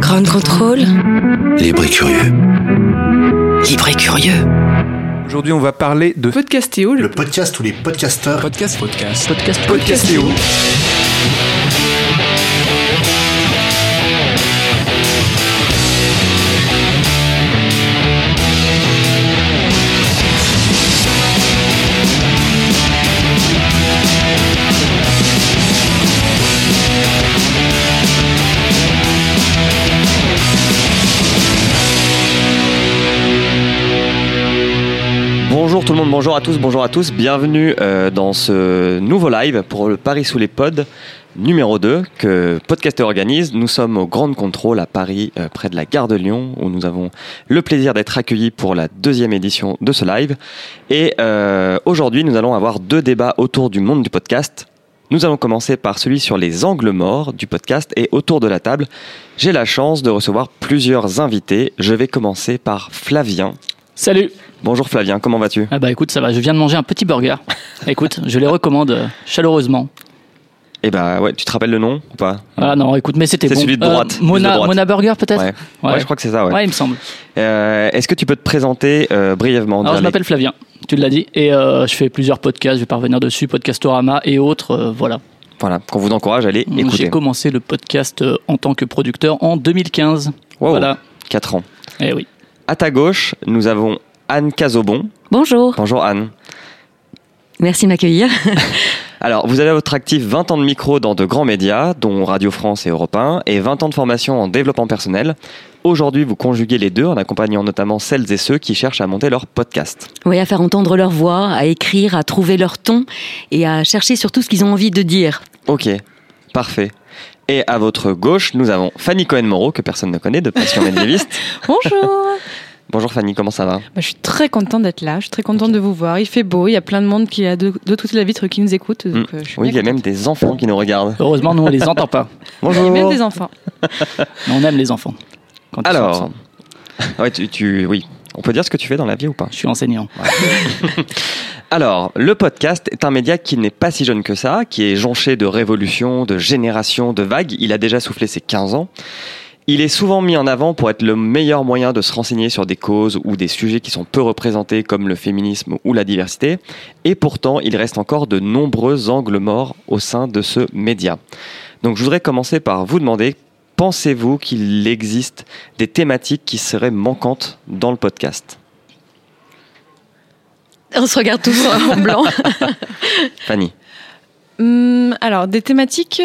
Grand contrôle. Libre et curieux. Libre et curieux. Aujourd'hui, on va parler de Podcastéo. Le podcast où les podcasteurs podcast, podcast, Podcast. Podcastéo. Bonjour tout le monde, bonjour à tous, bonjour à tous. Bienvenue euh, dans ce nouveau live pour le Paris sous les pods numéro 2 que Podcaster organise. Nous sommes au Grand Contrôle à Paris, euh, près de la gare de Lyon, où nous avons le plaisir d'être accueillis pour la deuxième édition de ce live. Et euh, aujourd'hui, nous allons avoir deux débats autour du monde du podcast. Nous allons commencer par celui sur les angles morts du podcast et autour de la table, j'ai la chance de recevoir plusieurs invités. Je vais commencer par Flavien. Salut Bonjour Flavien, comment vas-tu? Ah bah écoute, ça va, je viens de manger un petit burger. écoute, je les recommande euh, chaleureusement. Eh bah ouais, tu te rappelles le nom ou pas? Ah non, écoute, mais c'était C'est bon. celui de droite, plus Mona, de droite. Mona Burger peut-être? Ouais. ouais. je crois que c'est ça. Ouais. Ouais, il me semble. Euh, Est-ce que tu peux te présenter euh, brièvement Alors je m'appelle Flavien, tu l'as dit, et euh, je fais plusieurs podcasts, je vais pas revenir dessus, Podcastorama et autres, euh, voilà. Voilà, qu'on vous encourage à aller J'ai écouter. commencé le podcast euh, en tant que producteur en 2015. Wow, Voilà. 4 ans. Eh oui. À ta gauche, nous avons Anne Cazobon. Bonjour, Bonjour Anne. merci de m'accueillir. Alors, vous avez à votre actif 20 ans de micro dans de grands médias, dont Radio France et Europe 1, et 20 ans de formation en développement personnel. Aujourd'hui, vous conjuguez les deux en accompagnant notamment celles et ceux qui cherchent à monter leur podcast. Oui, à faire entendre leur voix, à écrire, à trouver leur ton et à chercher surtout ce qu'ils ont envie de dire. Ok, parfait. Et à votre gauche, nous avons Fanny Cohen-Moreau, que personne ne connaît, de Passion médiéviste. Bonjour Bonjour Fanny, comment ça va? Bah, Je suis très contente d'être là, je suis très contente de vous voir. Il fait beau, il y a plein de monde qui a de, de toute la vitre qui nous écoute. Donc, Mm. euh, je suis Oui, il y a même des enfants qui nous regardent. Heureusement, nous on les entend pas. Il y a Bonjour. même des enfants. Mais on aime les enfants. Quand Alors, ensemble. ouais, tu, tu- oui, on peut dire ce que tu fais dans la vie ou pas? Je suis enseignant. Alors, le podcast est un média qui n'est pas si jeune que ça, qui est jonché de révolutions, de générations, de vagues. Il a déjà soufflé ses 15 ans. Il est souvent mis en avant pour être le meilleur moyen de se renseigner sur des causes ou des sujets qui sont peu représentés comme le féminisme ou la diversité. Et pourtant, il reste encore de nombreux angles morts au sein de ce média. Donc je voudrais commencer par vous demander, pensez-vous qu'il existe des thématiques qui seraient manquantes dans le podcast? On se regarde tous en blanc. Fanny Hum, alors, des thématiques.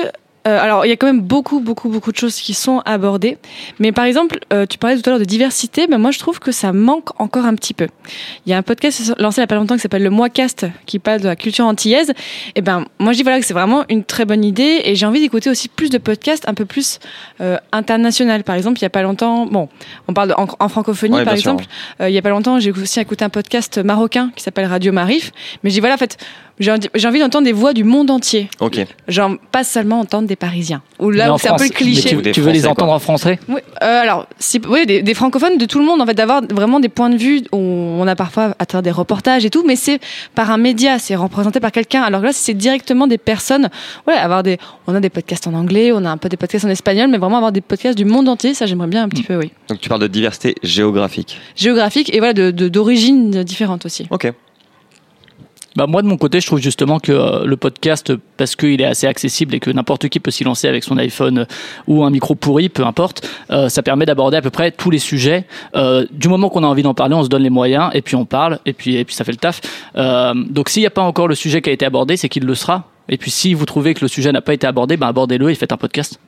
Euh, alors, il y a quand même beaucoup, beaucoup, beaucoup de choses qui sont abordées. Mais par exemple, euh, tu parlais tout à l'heure de diversité. Ben moi, je trouve que ça manque encore un petit peu. Il y a un podcast lancé il n'y a pas longtemps qui s'appelle le Moicast, qui parle de la culture antillaise. Et ben, moi, je dis voilà que c'est vraiment une très bonne idée. Et j'ai envie d'écouter aussi plus de podcasts un peu plus euh, international. Par exemple, il n'y a pas longtemps, bon, on parle de- en, en francophonie, Ouais, par sûr. exemple. Euh, il n'y a pas longtemps, j'ai aussi écouté un podcast marocain qui s'appelle Radio Marif. Mais je dis voilà, en fait, j'ai envie j'ai envie d'entendre des voix du monde entier. Ok. Genre, pas seulement entendre des Parisiens. Ou là, c'est un peu le cliché. Tu, veux les entendre quoi. en français? Oui, euh, alors, si, oui, des, des francophones de tout le monde, en fait, d'avoir vraiment des points de vue. où On a parfois à travers des reportages et tout, mais c'est par un média, c'est représenté par quelqu'un. Alors là, c'est directement des personnes. Ouais, avoir des. On a des podcasts en anglais, on a un peu des podcasts en espagnol, mais vraiment avoir des podcasts du monde entier, ça j'aimerais bien un petit peu, oui. Donc tu parles de diversité géographique. Géographique et voilà, de de- d'origines différentes aussi. Ok. Bah moi de mon côté, je trouve justement que euh, le podcast, parce qu'il est assez accessible et que n'importe qui peut s'y lancer avec son iPhone euh, ou un micro pourri, peu importe, euh, ça permet d'aborder à peu près tous les sujets. Euh, du moment qu'on a envie d'en parler, on se donne les moyens et puis on parle et puis et puis ça fait le taf. Euh, donc s'il n'y a pas encore le sujet qui a été abordé, c'est qu'il le sera. Et puis si vous trouvez que le sujet n'a pas été abordé, ben abordez-le et faites un podcast.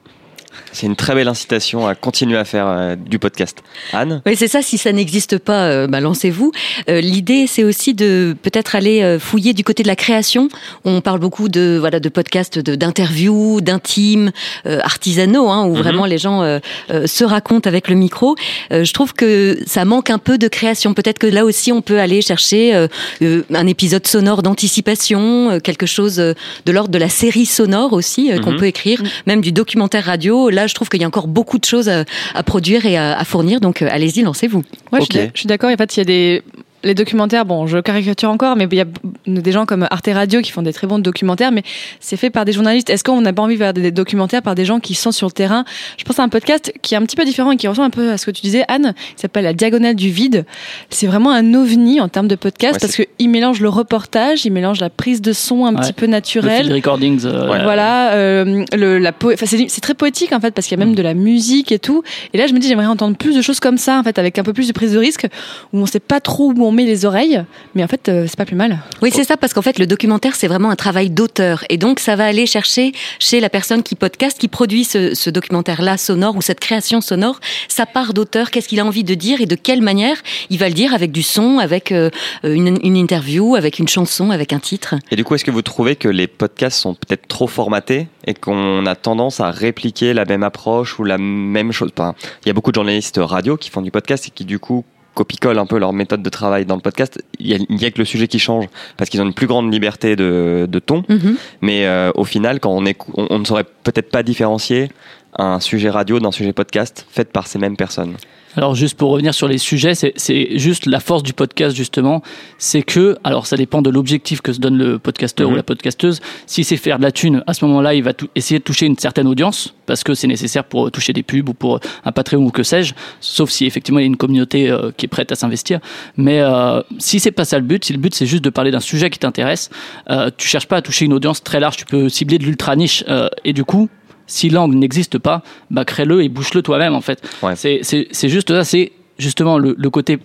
C'est une très belle incitation à continuer à faire euh, du podcast. Anne Oui, c'est ça. Si ça n'existe pas, euh, bah, lancez-vous. Euh, L'idée, c'est aussi de peut-être aller euh, fouiller du côté de la création. On parle beaucoup de voilà de podcasts, de- d'interviews, d'intimes, euh, artisanaux, hein, où Mhm. vraiment les gens euh, euh, se racontent avec le micro. Euh, je trouve que ça manque un peu de création. Peut-être que là aussi, on peut aller chercher euh, euh, un épisode sonore d'anticipation, euh, quelque chose euh, de l'ordre de la série sonore aussi euh, qu'on Mhm. peut écrire, même du documentaire radio. Là, je trouve qu'il y a encore beaucoup de choses à, à produire et à, à fournir. Donc, euh, allez-y, lancez-vous. Ouais, je suis d'accord. En fait, il y a des les documentaires, bon, je caricature encore, mais il y a des gens comme Arte Radio qui font des très bons documentaires, mais c'est fait par des journalistes. Est-ce qu'on n'a pas envie de faire des documentaires par des gens qui sont sur le terrain? Je pense à un podcast qui est un petit peu différent et qui ressemble un peu à ce que tu disais, Anne, qui s'appelle La Diagonale du Vide. C'est vraiment un ovni en termes de podcast Ouais, parce qu'il mélange le reportage, il mélange la prise de son un Ouais. petit peu Le naturelle. field recordings. euh, Ouais. Voilà, euh, le, la po- enfin, c'est très poétique en fait parce qu'il y a même de la musique et tout. Et là, je me dis, j'aimerais entendre plus de choses comme ça en fait, avec un peu plus de prise de risque, où on sait pas trop où on met les oreilles, mais en fait, euh, c'est pas plus mal. Oui, c'est ça, parce qu'en fait, le documentaire, c'est vraiment un travail d'auteur. Et donc, ça va aller chercher chez la personne qui podcast, qui produit ce, ce documentaire-là sonore ou cette création sonore, sa part d'auteur, qu'est-ce qu'il a envie de dire et de quelle manière il va le dire avec du son, avec euh, une, une interview, avec une chanson, avec un titre. Et du coup, est-ce que vous trouvez que les podcasts sont peut-être trop formatés et qu'on a tendance à répliquer la même approche ou la même chose? Enfin, Il y a beaucoup de journalistes radio qui font du podcast et qui du coup copie-collent un peu leur méthode de travail dans le podcast. Il y a, que le sujet qui change parce qu'ils ont une plus grande liberté de, de ton. Mhm. Mais euh, au final, quand on, écou- on, on ne saurait peut-être pas différencier un sujet radio d'un sujet podcast fait par ces mêmes personnes. Alors juste pour revenir sur les sujets, c'est- juste la force du podcast justement, c'est que, alors ça dépend de l'objectif que se donne le podcasteur Mhm. ou la podcasteuse, si c'est faire de la thune, à ce moment-là il va essayer de toucher une certaine audience, parce que c'est nécessaire pour toucher des pubs ou pour un Patreon ou que sais-je, sauf si effectivement il y a une communauté euh, qui est prête à s'investir. Mais euh, si c'est pas ça le but, si le but c'est juste de parler d'un sujet qui t'intéresse, euh, tu cherches pas à toucher une audience très large, tu peux cibler de l'ultra niche, euh, et du coup si l'angle n'existe pas, bah crée-le et bouche-le toi-même en fait. Ouais. C'est- juste ça, c'est justement le, le côté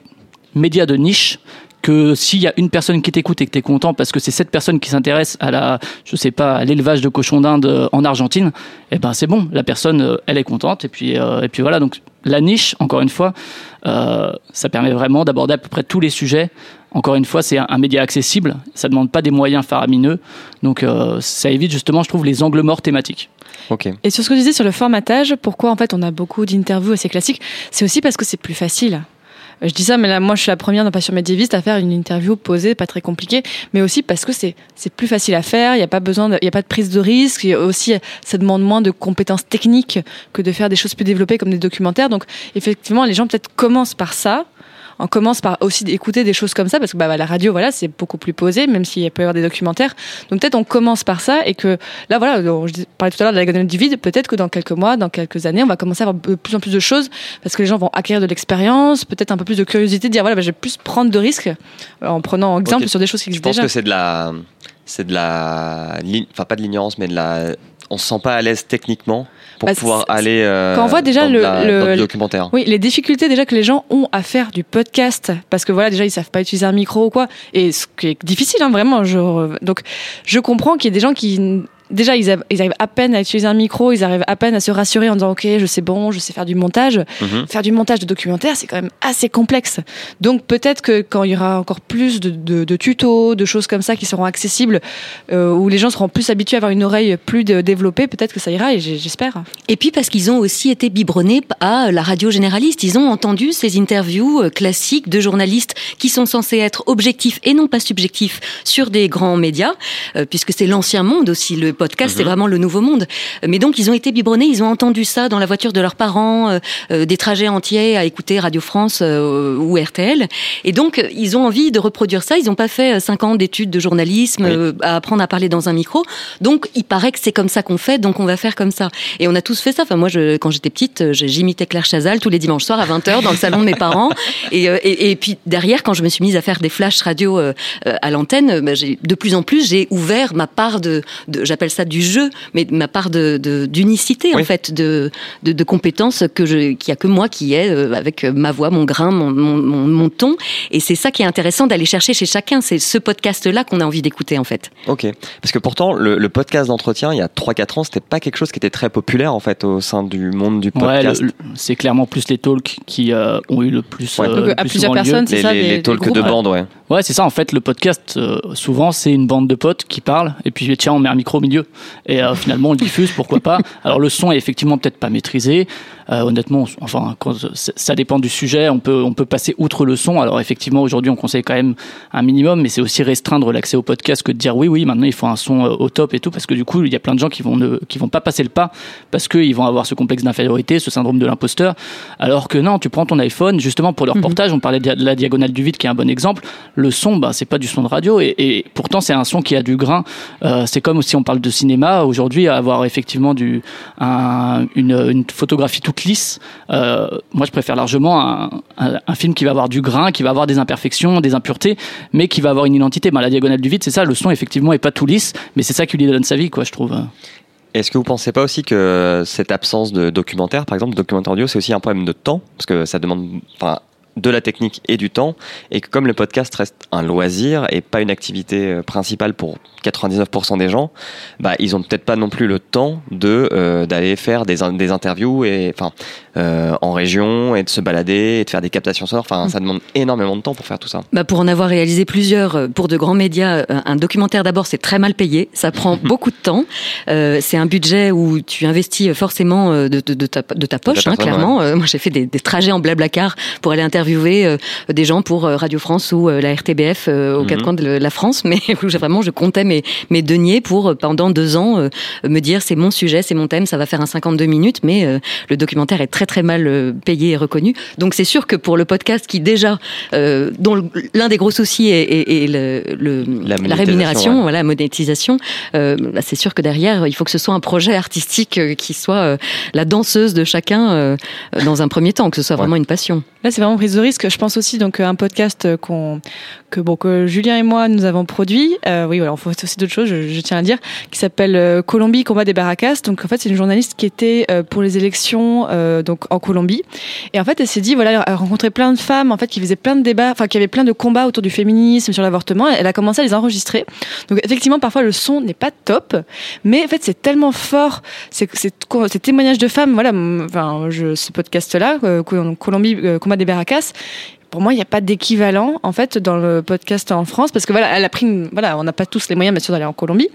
média de niche que s'il y a une personne qui t'écoute et que t'es content parce que c'est cette personne qui s'intéresse à la, je sais pas, à l'élevage de cochons d'Inde euh, en Argentine, eh ben c'est bon, la personne euh, elle est contente et puis euh, et puis voilà donc la niche encore une fois, euh, ça permet vraiment d'aborder à peu près tous les sujets. Encore une fois, c'est un, un média accessible, ça demande pas des moyens faramineux, donc euh, ça évite justement, je trouve, les angles morts thématiques. Ok. Et sur ce que tu disais sur le formatage, pourquoi en fait on a beaucoup d'interviews assez classiques, c'est aussi parce que c'est plus facile. Euh, Je dis ça, mais là, moi, je suis la première dans Passion médiéviste à faire une interview posée, pas très compliquée, mais aussi parce que c'est c'est plus facile à faire. Il n'y a pas besoin, de- il y a pas de prise de risque. Il y a aussi, ça demande moins de compétences techniques que de faire des choses plus développées comme des documentaires. Donc, effectivement, les gens peut-être commencent par ça. On commence par aussi d'écouter des choses comme ça parce que bah, la radio, voilà, c'est beaucoup plus posé, même s'il peut y avoir des documentaires. Donc peut-être on commence par ça et que là, voilà, je parlais tout à l'heure de la diagonale du vide. Peut-être que dans quelques mois, dans quelques années, on va commencer à avoir de plus en plus de choses parce que les gens vont acquérir de l'expérience, peut-être un peu plus de curiosité, de dire voilà, bah, je vais plus prendre de risques euh, en prenant exemple sur des choses qui Je existent pense déjà. que c'est de la, c'est de la, enfin pas de l'ignorance, mais de la, on se sent pas à l'aise techniquement pour Bah, pouvoir aller euh, quand on voit déjà dans, le- la- le- dans le- documentaire. Oui, les difficultés déjà que les gens ont à faire du podcast, parce que voilà, déjà ils savent pas utiliser un micro ou quoi, et ce qui est difficile, hein, vraiment. Je, donc, je comprends qu'il y ait des gens qui déjà ils, arrivent à peine à utiliser un micro, ils arrivent à peine à se rassurer en disant ok, je sais bon, je sais faire du montage. Mhm. Faire du montage de documentaire, c'est quand même assez complexe. Donc peut-être que quand il y aura encore plus de, de- de tutos, de choses comme ça qui seront accessibles, euh, où les gens seront plus habitués à avoir une oreille plus de- développée, peut-être que ça ira, et j'espère. Et puis parce qu'ils ont aussi été biberonnés à la radio généraliste. Ils ont entendu ces interviews euh, classiques de journalistes qui sont censés être objectifs et non pas subjectifs sur des grands médias, euh, puisque c'est l'ancien monde aussi. Le podcast, c'est vraiment le nouveau monde. Mais donc ils ont été biberonnés, ils ont entendu ça dans la voiture de leurs parents, euh, euh, des trajets entiers à écouter Radio France euh, ou RTL. Et donc ils ont envie de reproduire ça. Ils n'ont pas fait cinq ans d'études de journalisme, Oui. euh, à apprendre à parler dans un micro. Donc il paraît que c'est comme ça qu'on fait, donc on va faire comme ça. Et on a tous fait ça. Enfin, moi, je, quand j'étais petite, j'imitais Claire Chazal tous les dimanches soirs à 20h dans le salon de mes parents. Et, et, et puis derrière, quand je me suis mise à faire des flashs radio à l'antenne, bah, de plus en plus, j'ai ouvert ma part de, de j'appelle ça du jeu, mais ma part de de- d'unicité Oui. en fait, de, de, de compétences que je, qu'il y a que moi qui ai euh, avec ma voix, mon grain, mon, mon, mon, mon ton. Et c'est ça qui est intéressant d'aller chercher chez chacun. C'est ce podcast-là qu'on a envie d'écouter en fait. Ok. Parce que pourtant, le, le podcast d'entretien, il y a 3-4 ans, c'était pas quelque chose qui était très populaire en fait au sein du monde du Ouais, podcast. le- c'est clairement plus les talks qui euh, ont eu le plus. Ouais. euh, Donc, le à plus plusieurs personnes, c'est ça, les, les talks groupes. de bande, ouais. Ouais, c'est ça. En fait, le podcast, euh, souvent, c'est une bande de potes qui parlent. Et puis, tiens, on met un micro au milieu Et euh, finalement, on le diffuse, pourquoi pas. Alors le son est effectivement peut-être pas maîtrisé. Euh, honnêtement, enfin, quand, ça dépend du sujet. On peut, on peut passer outre le son. Alors effectivement, aujourd'hui, on conseille quand même un minimum, mais c'est aussi restreindre l'accès au podcast que de dire oui, oui, maintenant il faut un son euh, au top et tout, parce que du coup, il y a plein de gens qui vont ne, qui vont pas passer le pas parce qu'ils vont avoir ce complexe d'infériorité, ce syndrome de l'imposteur. Alors que non, tu prends ton iPhone, justement pour le reportage, on parlait de la diagonale du vide qui est un bon exemple. Le son, bah, c'est pas du son de radio et, et pourtant c'est un son qui a du grain. Euh, c'est comme si on parle de cinéma aujourd'hui, avoir effectivement du, un, une, une photographie toute lisse. Euh, moi, je préfère largement un, un, film qui va avoir du grain, qui va avoir des imperfections, des impuretés, mais qui va avoir une identité. Ben, la diagonale du vide, c'est ça. Le son, effectivement, est pas tout lisse, mais c'est ça qui lui donne sa vie, quoi, je trouve. Est-ce que vous pensez pas aussi que cette absence de documentaire, par exemple, documentaire audio, c'est aussi un problème de temps? Parce que ça demande, de la technique et du temps, et que comme le podcast reste un loisir et pas une activité euh, principale pour 99% des gens, bah ils ont peut-être pas non plus le temps de euh, d'aller faire des, des interviews et enfin euh, en région et de se balader et de faire des captations sonores. Enfin, ça demande énormément de temps pour faire tout ça. Bah pour en avoir réalisé plusieurs euh, pour de grands médias, un documentaire d'abord c'est très mal payé, ça prend beaucoup de temps. Euh, c'est un budget où tu investis forcément de, de, de, ta, de ta poche, hein, clairement. Ouais. moi j'ai fait des, des, trajets en blablacar pour aller interviewer euh, des gens pour Radio France ou la RTBF aux quatre mm -hmm. coins de la France, mais où vraiment je comptais mes, mes deniers pour pendant deux ans me dire c'est mon sujet, c'est mon thème, ça va faire un 52 minutes, mais le documentaire est très très mal payé et reconnu. Donc c'est sûr que pour le podcast qui déjà, euh, dont l'un des gros soucis est, est, est le, le, la, la, rémunération, ouais. voilà, la monétisation, euh, bah c'est sûr que derrière, il faut que ce soit un projet artistique qui soit euh, la danseuse de chacun euh, dans un premier temps, que ce soit vraiment ouais. une passion. Là, c'est vraiment prise de risque. Je pense aussi donc un podcast qu'on que bon que Julien et moi nous avons produit. Euh, oui, voilà, on fait aussi d'autres choses. Je, je, tiens à dire qui s'appelle euh, Colombie combat des barracas. Donc en fait, c'est une journaliste qui était euh, pour les élections euh, en Colombie. Et en fait, elle s'est dit voilà, elle a rencontré plein de femmes en fait qui faisaient plein de débats, enfin qui avaient plein de combats autour du féminisme, sur l'avortement. Elle a commencé à les enregistrer. Donc effectivement, parfois le son n'est pas top, mais en fait c'est tellement fort, ces témoignages de femmes. Voilà, enfin ce podcast là, Colombie combat des barracas pour moi, il n'y a pas d'équivalent en fait dans le podcast en France parce que voilà, elle a pris, voilà, on n'a pas tous les moyens bien sûr d'aller en Colombie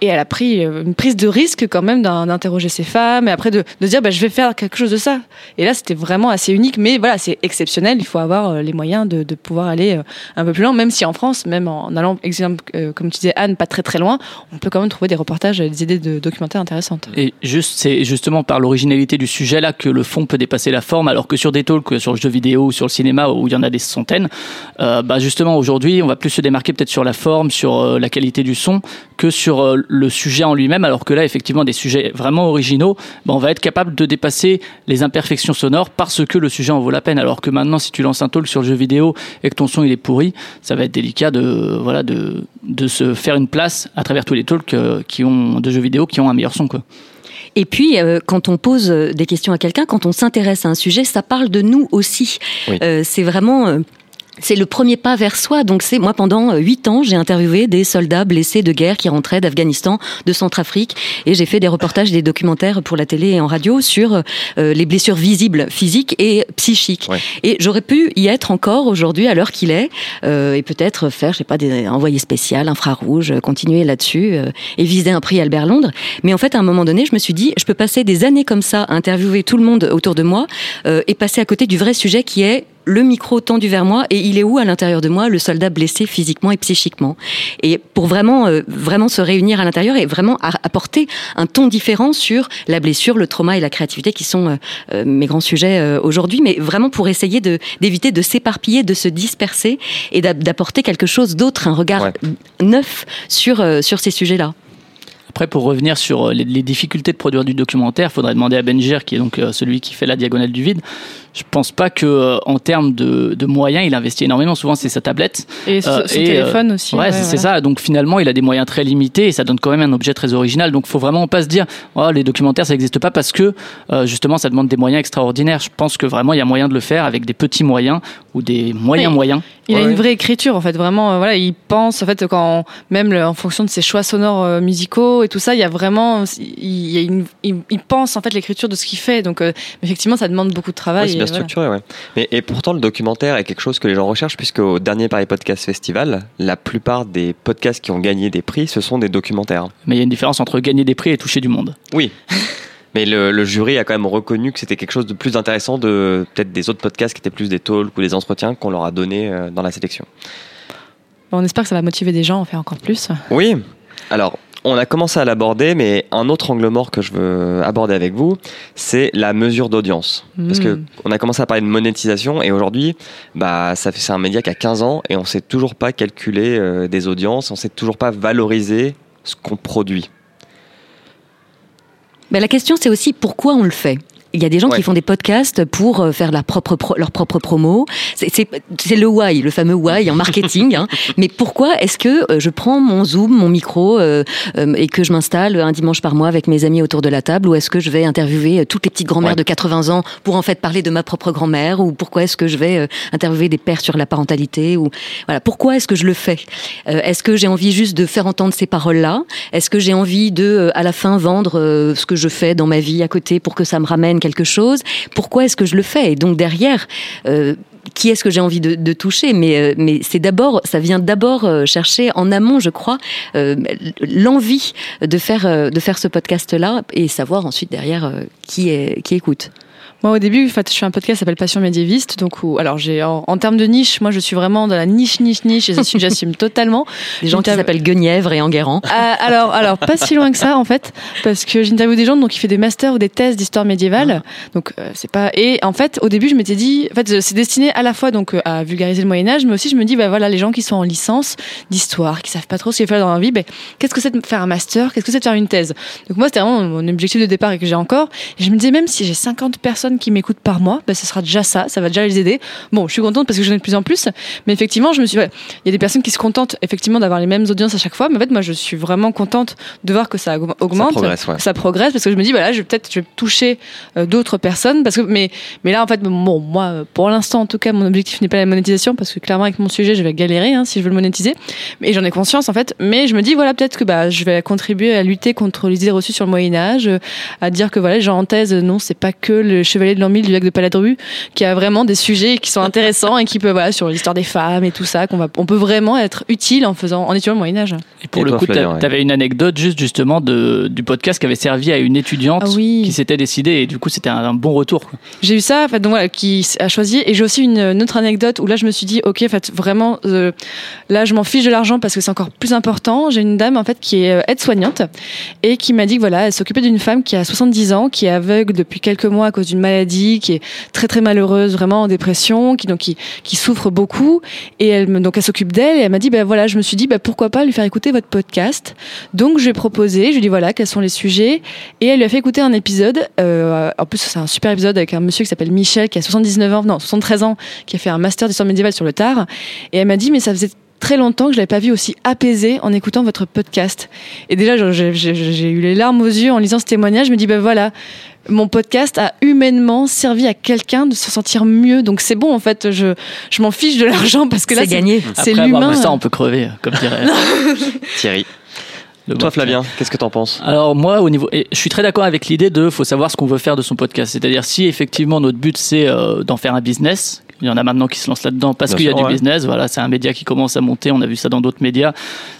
et elle a pris une prise de risque quand même d'interroger ces femmes et après de, dire bah, je vais faire quelque chose de ça. Et là, c'était vraiment assez unique, mais voilà, c'est exceptionnel. Il faut avoir les moyens de, pouvoir aller un peu plus loin, même si en France, même en allant, exemple, euh, comme tu disais Anne, pas très très loin, on peut quand même trouver des reportages, des idées de documentaires intéressantes. Et juste, c'est justement par l'originalité du sujet là que le fond peut dépasser la forme, alors que sur des talks, sur le jeu vidéo ou sur le cinéma où il y en a des centaines. Euh, bah justement, aujourd'hui, on va plus se démarquer peut-être sur la forme, sur euh, la qualité du son, que sur euh, le sujet en lui-même. Alors que là, effectivement, des sujets vraiment originaux, bah, on va être capable de dépasser les imperfections sonores parce que le sujet en vaut la peine. Alors que maintenant, si tu lances un talk sur le jeu vidéo et que ton son il est pourri, ça va être délicat de voilà de de se faire une place à travers tous les talks qui ont de jeux vidéo qui ont un meilleur son. Et puis, euh, quand on pose des questions à quelqu'un, quand on s'intéresse à un sujet, ça parle de nous aussi. Oui. Euh, c'est vraiment... Euh, c'est le premier pas vers soi. Donc c'est moi pendant huit ans, j'ai interviewé des soldats blessés de guerre qui rentraient d'Afghanistan, de Centrafrique, et j'ai fait des reportages, des documentaires pour la télé et en radio sur euh, les blessures visibles, physiques et psychiques. Ouais. Et j'aurais pu y être encore aujourd'hui à l'heure qu'il est, euh, et peut-être faire, je sais pas, des envoyés spécial, infrarouge, continuer là-dessus euh, et viser un prix Albert Londres. Mais en fait, à un moment donné, je me suis dit, je peux passer des années comme ça à interviewer tout le monde autour de moi et passer à côté du vrai sujet qui est le micro tendu vers moi et il est où à l'intérieur de moi le soldat blessé physiquement et psychiquement? Et pour vraiment euh, vraiment se réunir à l'intérieur et vraiment apporter un ton différent sur la blessure le trauma et la créativité qui sont euh, mes grands sujets euh, aujourd'hui mais vraiment pour essayer de d'éviter de s'éparpiller de se disperser et d'apporter quelque chose d'autre un regard ouais. neuf sur sur ces sujets là après, pour revenir sur les, les, difficultés de produire du documentaire, il faudrait demander à Benjir, qui est donc celui qui fait la diagonale du vide. Je pense pas que en termes de, de, moyens, il investit énormément. Souvent, c'est sa tablette et son euh, téléphone aussi. Ouais, ouais c'est ça. Donc finalement, il a des moyens très limités et ça donne quand même un objet très original. Donc, faut vraiment pas se dire, oh, les documentaires, ça n'existe pas parce que euh, justement, ça demande des moyens extraordinaires. Je pense que vraiment, il y a moyen de le faire avec des petits moyens ou des moyens oui. moyens. Il ouais. a une vraie écriture en fait. Vraiment, euh, voilà, il pense en fait quand même le, en fonction de ses choix sonores euh, musicaux mots et tout ça, il y a vraiment, il, y a une, il, il pense en fait l'écriture de ce qu'il fait. Donc, euh, effectivement, ça demande beaucoup de travail. Ouais, c'est bien et voilà. structuré, ouais. Mais, et pourtant, le documentaire est quelque chose que les gens recherchent, puisque au dernier Paris Podcast Festival, la plupart des podcasts qui ont gagné des prix, ce sont des documentaires. Mais il y a une différence entre gagner des prix et toucher du monde. Oui. Mais le, le jury a quand même reconnu que c'était quelque chose de plus intéressant de peut-être des autres podcasts qui étaient plus des talks ou des entretiens qu'on leur a donné euh, dans la sélection. Bon, on espère que ça va motiver des gens à en faire encore plus. Oui. Alors, on a commencé à l'aborder, mais un autre angle mort que je veux aborder avec vous, c'est la mesure d'audience. Parce que Mm. on a commencé à parler de monétisation et aujourd'hui, bah, ça fait c'est un média qui a 15 ans et on sait toujours pas calculer euh, des audiences, on sait toujours pas valoriser ce qu'on produit. Ben, la question, c'est aussi pourquoi on le fait. Il y a des gens Ouais. qui font des podcasts pour euh, faire la propre pro- leur propre promo. C'est- le why, le fameux why en marketing. hein. Mais pourquoi est-ce que euh, je prends mon Zoom, mon micro euh, euh, et que je m'installe un dimanche par mois avec mes amis autour de la table ou est-ce que je vais interviewer toutes les petites grand-mères Ouais. de 80 ans pour en fait parler de ma propre grand-mère ou pourquoi est-ce que je vais interviewer des pères sur la parentalité ou voilà pourquoi est-ce que je le fais? Euh, Est-ce que j'ai envie juste de faire entendre ces paroles-là? Est-ce que j'ai envie de à la fin vendre ce que je fais dans ma vie à côté pour que ça me ramène quelque chose Pourquoi est-ce que je le fais? Et donc derrière. euh, qui est-ce que j'ai envie de, toucher? Mais, euh, mais c'est d'abord, ça vient d'abord euh, chercher en amont, je crois, l'envie de faire ce podcast-là et savoir ensuite derrière qui écoute. Moi, au début, en fait, je fais un podcast qui s'appelle Passion médiéviste. Donc, où, alors, j'ai en, en termes de niche, moi, je suis vraiment dans la niche, niche, niche, et j'assume- j'assume totalement. Des gens qui s'appellent Guenièvre et Enguerrand. Ah, alors, alors, pas si loin que ça, en fait, parce que j'interviewe des gens donc qui fait des masters ou des thèses d'histoire médiévale. Donc, euh, c'est pas. Et en fait, au début, je m'étais dit, en fait, c'est destiné à la fois donc euh, à vulgariser le Moyen Âge, mais aussi je me dis, bah voilà, les gens qui sont en licence d'histoire, qui savent pas trop ce qu'il faut faire dans leur vie, ben qu'est-ce que c'est de faire un master, qu'est-ce que c'est de faire une thèse? Donc moi, c'était vraiment mon objectif de départ et que j'ai encore. Et je me disais même si j'ai 50 personnes qui m'écoutent par mois, ben ce sera déjà ça, ça va déjà les aider. Bon, je suis contente parce que j'en ai de plus en plus, mais effectivement, je me suis, ouais, il y a des personnes qui se contentent effectivement d'avoir les mêmes audiences à chaque fois, mais en fait, moi, je suis vraiment contente de voir que ça aug- augmente, Ça progresse, ouais. que ça progresse, parce que je me dis, voilà, je vais peut-être, je vais toucher euh, d'autres personnes, parce que, mais, mais là, en fait, bon, moi, pour l'instant, en tout cas, mon objectif n'est pas la monétisation, parce que clairement, avec mon sujet, je vais galérer hein, si je veux le monétiser, mais j'en ai conscience, en fait. Mais je me dis, voilà, peut-être que bah, je vais contribuer à lutter contre les idées reçues sur le Moyen Âge, euh, à dire que voilà, les gens en thèse, non, c'est pas que le chevalier de l'an 1000 du lac de Paladru, qui a vraiment des sujets qui sont intéressants et qui peut, voilà, sur l'histoire des femmes et tout ça, qu'on va, on peut vraiment être utile en faisant, en étudiant le Moyen Âge. Et pour Et le toi, coup, ouais. t'avais une anecdote juste justement de, du podcast qui avait servi à une étudiante Ah oui. qui s'était décidée et du coup c'était un, un bon retour. J'ai eu ça, en fait, donc voilà, qui a choisi. Et j'ai aussi une, une autre anecdote où là, je me suis dit, ok, en fait, vraiment, euh, là, je m'en fiche de l'argent parce que c'est encore plus important. J'ai une dame, en fait, qui est euh, aide-soignante et qui m'a dit que voilà, elle s'occupait d'une femme qui a 70 ans, qui est aveugle depuis quelques mois à cause d'une qui est très très malheureuse, vraiment en dépression, qui donc qui, qui souffre beaucoup. Et elle donc elle s'occupe d'elle et elle m'a dit, ben voilà, je me suis dit, bah pourquoi pas lui faire écouter votre podcast. Donc je lui ai proposé, je lui ai dit voilà, quels sont les sujets. Et elle lui a fait écouter un épisode. euh, en plus, c'est un super épisode avec un monsieur qui s'appelle Michel, qui a 79 ans, non, 73 ans, qui a fait un master d'histoire médiévale sur le tard. Et elle m'a dit, mais ça faisait très longtemps que je l'avais pas vu aussi apaisé en écoutant votre podcast. Et déjà, j'ai eu les larmes aux yeux en lisant ce témoignage. Je me dis, ben voilà, mon podcast a humainement servi à quelqu'un de se sentir mieux. Donc c'est bon, en fait, je, je m'en fiche de l'argent parce que là, C'est gagné. C'est l'humain. ça, on peut crever, comme dirait. Thierry. le Toi, Flavien, qu'est-ce que t'en penses? Alors moi, au niveau, je suis très d'accord avec l'idée de, faut savoir ce qu'on veut faire de son podcast. C'est-à-dire si effectivement notre but c'est euh, d'en faire un business. Il y en a maintenant qui se lancent là-dedans parce qu'il y a du ouais. business. Voilà, c'est un média qui commence à monter. On a vu ça dans d'autres médias.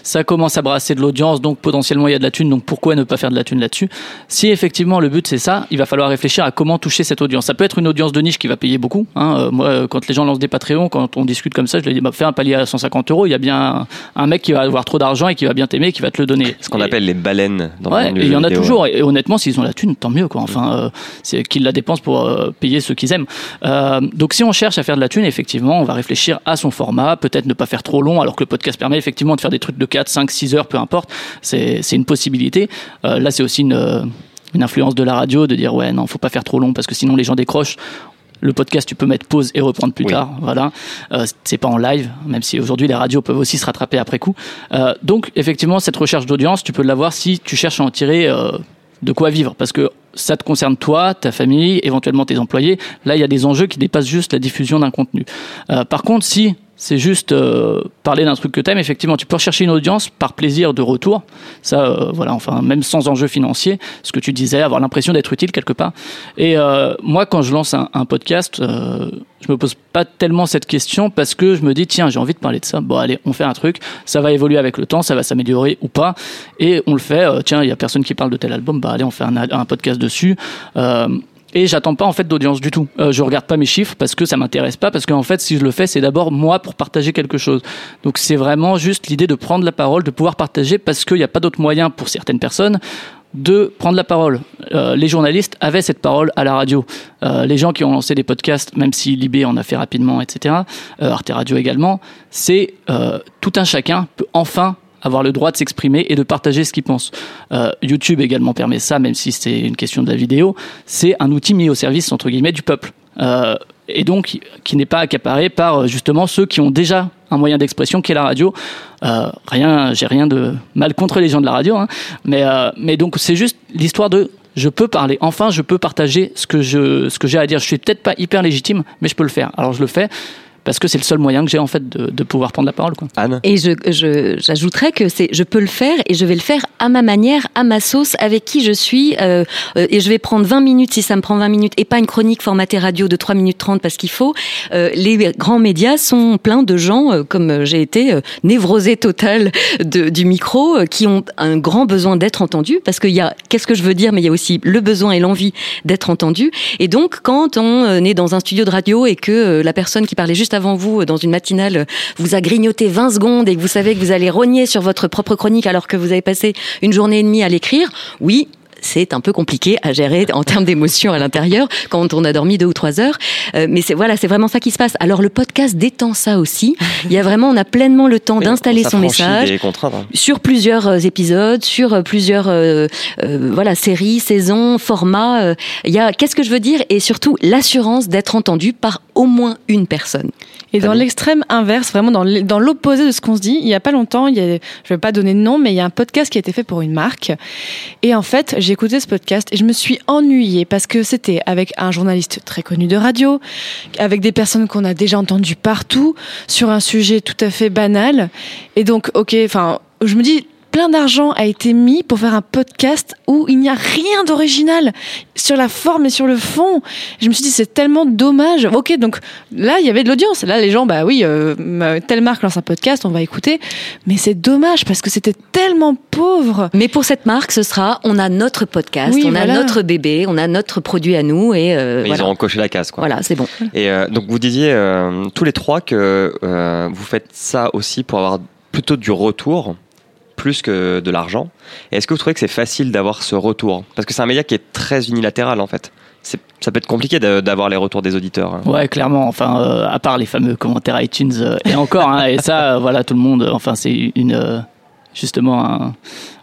Ça commence à brasser de l'audience, donc potentiellement il y a de la thune. Donc pourquoi ne pas faire de la thune là-dessus? Si effectivement le but c'est ça, il va falloir réfléchir à comment toucher cette audience. Ça peut être une audience de niche qui va payer beaucoup. Hein. Euh, moi, euh, quand les gens lancent des Patreons, quand on discute comme ça, je leur dis bah, fais un palier à 150 euros. Il y a bien un, un mec qui va avoir trop d'argent et qui va bien t'aimer, et qui va te le donner. Ce qu'on Et- appelle les baleines dans le Ouais, et il y en a vidéo. toujours. Et honnêtement, s'ils ont la thune, tant mieux. Quoi. Enfin, euh, c'est qu'ils la dépensent pour euh, payer ceux qu'ils aiment. Euh, donc, si on cherche à faire de la thune, effectivement, on va réfléchir à son format. Peut-être ne pas faire trop long, alors que le podcast permet effectivement de faire des trucs de 4, 5, 6 heures, peu importe. C'est une possibilité. Euh, là, c'est aussi une, euh, une influence de la radio de dire ouais, non, faut pas faire trop long parce que sinon les gens décrochent. Le podcast, tu peux mettre pause et reprendre plus Oui. tard. Voilà, euh, c'est pas en live, même si aujourd'hui les radios peuvent aussi se rattraper après coup. Euh, donc, effectivement, cette recherche d'audience, tu peux l'avoir si tu cherches à en tirer de quoi vivre, parce que ça te concerne toi, ta famille, éventuellement tes employés. Là, il y a des enjeux qui dépassent juste la diffusion d'un contenu. Euh, par contre, si c'est juste euh, parler d'un truc que t'aimes. Effectivement, tu peux rechercher une audience par plaisir de retour. Ça, euh, voilà, enfin, même sans enjeu financier, ce que tu disais, avoir l'impression d'être utile quelque part. Et euh, moi, quand je lance un, podcast, je me pose pas tellement cette question parce que je me dis, tiens, j'ai envie de parler de ça. Bon, allez, on fait un truc. Ça va évoluer avec le temps, ça va s'améliorer ou pas. Et on le fait. Tiens, il y a personne qui parle de tel album. Bah, allez, on fait un podcast dessus. Et j'attends pas en fait d'audience du tout. Euh, je regarde pas mes chiffres parce que ça m'intéresse pas parce qu'en fait si je le fais c'est d'abord moi pour partager quelque chose. Donc c'est vraiment juste l'idée de prendre la parole, de pouvoir partager parce qu'il n'y a pas d'autre moyen pour certaines personnes de prendre la parole. Euh, les journalistes avaient cette parole à la radio. Euh, les gens qui ont lancé des podcasts, même si Libé en a fait rapidement, etc., euh, Arte Radio également, c'est tout un chacun peut enfin avoir le droit de s'exprimer et de partager ce qu'il pense. Euh, YouTube également permet ça, même si c'est une question de la vidéo. C'est un outil mis au service, entre guillemets, du peuple. Euh, et donc, qui n'est pas accaparé par euh, justement ceux qui ont déjà un moyen d'expression qui est la radio. Euh, rien, j'ai rien de mal contre les gens de la radio, hein, mais, mais donc c'est juste l'histoire de je peux parler. Enfin, je peux partager ce que ce que j'ai à dire. Je suis peut-être pas hyper légitime, mais je peux le faire. Alors je le fais parce que c'est le seul moyen que j'ai en fait de, de pouvoir prendre la parole. Quoi. Anne Et je, je, j'ajouterais que c'est, je peux le faire et je vais le faire à ma manière, à ma sauce, avec qui je suis. euh, euh, et je vais prendre 20 minutes si ça me prend 20 minutes et pas une chronique formatée radio de 3 minutes 30 parce qu'il faut. Euh, les grands médias sont pleins de gens, euh, comme j'ai été euh, névrosée totale de, du micro, euh, qui ont un grand besoin d'être entendus parce qu'il y a, qu'est-ce que je veux dire, mais il y a aussi le besoin et l'envie d'être entendu. Et donc, quand on est dans un studio de radio et que euh, la personne qui parlait juste avant vous, euh, dans une matinale, euh, vous a grignoté 20 secondes et que vous savez que vous allez rogner sur votre propre chronique alors que vous avez passé une journée et demie à l'écrire, oui, c'est un peu compliqué à gérer en termes d'émotion à l'intérieur quand on a dormi deux ou trois heures. Euh, mais c'est voilà, c'est vraiment ça qui se passe. Alors le podcast détend ça aussi. Il y a vraiment, on a pleinement le temps Oui, d'installer son message hein. sur plusieurs euh, épisodes, sur euh, plusieurs euh, euh, voilà séries, saisons, formats. euh, Il y a qu'est-ce que je veux dire? Et surtout l'assurance d'être entendu par au moins une personne. Et dans l'extrême inverse, vraiment dans l'opposé de ce qu'on se dit, il y a pas longtemps, il y a, je vais pas donner de nom, mais il y a un podcast qui a été fait pour une marque. Et en fait, j'ai écouté ce podcast et je me suis ennuyée parce que c'était avec un journaliste très connu de radio, avec des personnes qu'on a déjà entendues partout, sur un sujet tout à fait banal. Et donc, ok, enfin, je me dis, plein d'argent a été mis pour faire un podcast où il n'y a rien d'original sur la forme et sur le fond. Je me suis dit, c'est tellement dommage. Ok, donc là, il y avait de l'audience. Là, les gens, bah oui, euh, ma- telle marque lance un podcast, on va écouter. Mais c'est dommage parce que c'était tellement pauvre. Mais pour cette marque, ce sera on a notre podcast, Oui, on a notre bébé, on a notre produit à nous et euh, voilà. Ils auront coché la case. Quoi. Voilà, c'est bon. Et euh, donc vous disiez euh, tous les trois que euh, vous faites ça aussi pour avoir plutôt du retour plus que de l'argent. Est-ce que vous trouvez que c'est facile d'avoir ce retour? Parce que c'est un média qui est très unilatéral en fait. Ça peut être compliqué d'avoir les retours des auditeurs. hein. Ouais, clairement. Enfin, euh, à part les fameux commentaires iTunes euh, et encore, hein, et ça, euh, voilà, tout le monde. Enfin, c'est une justement un-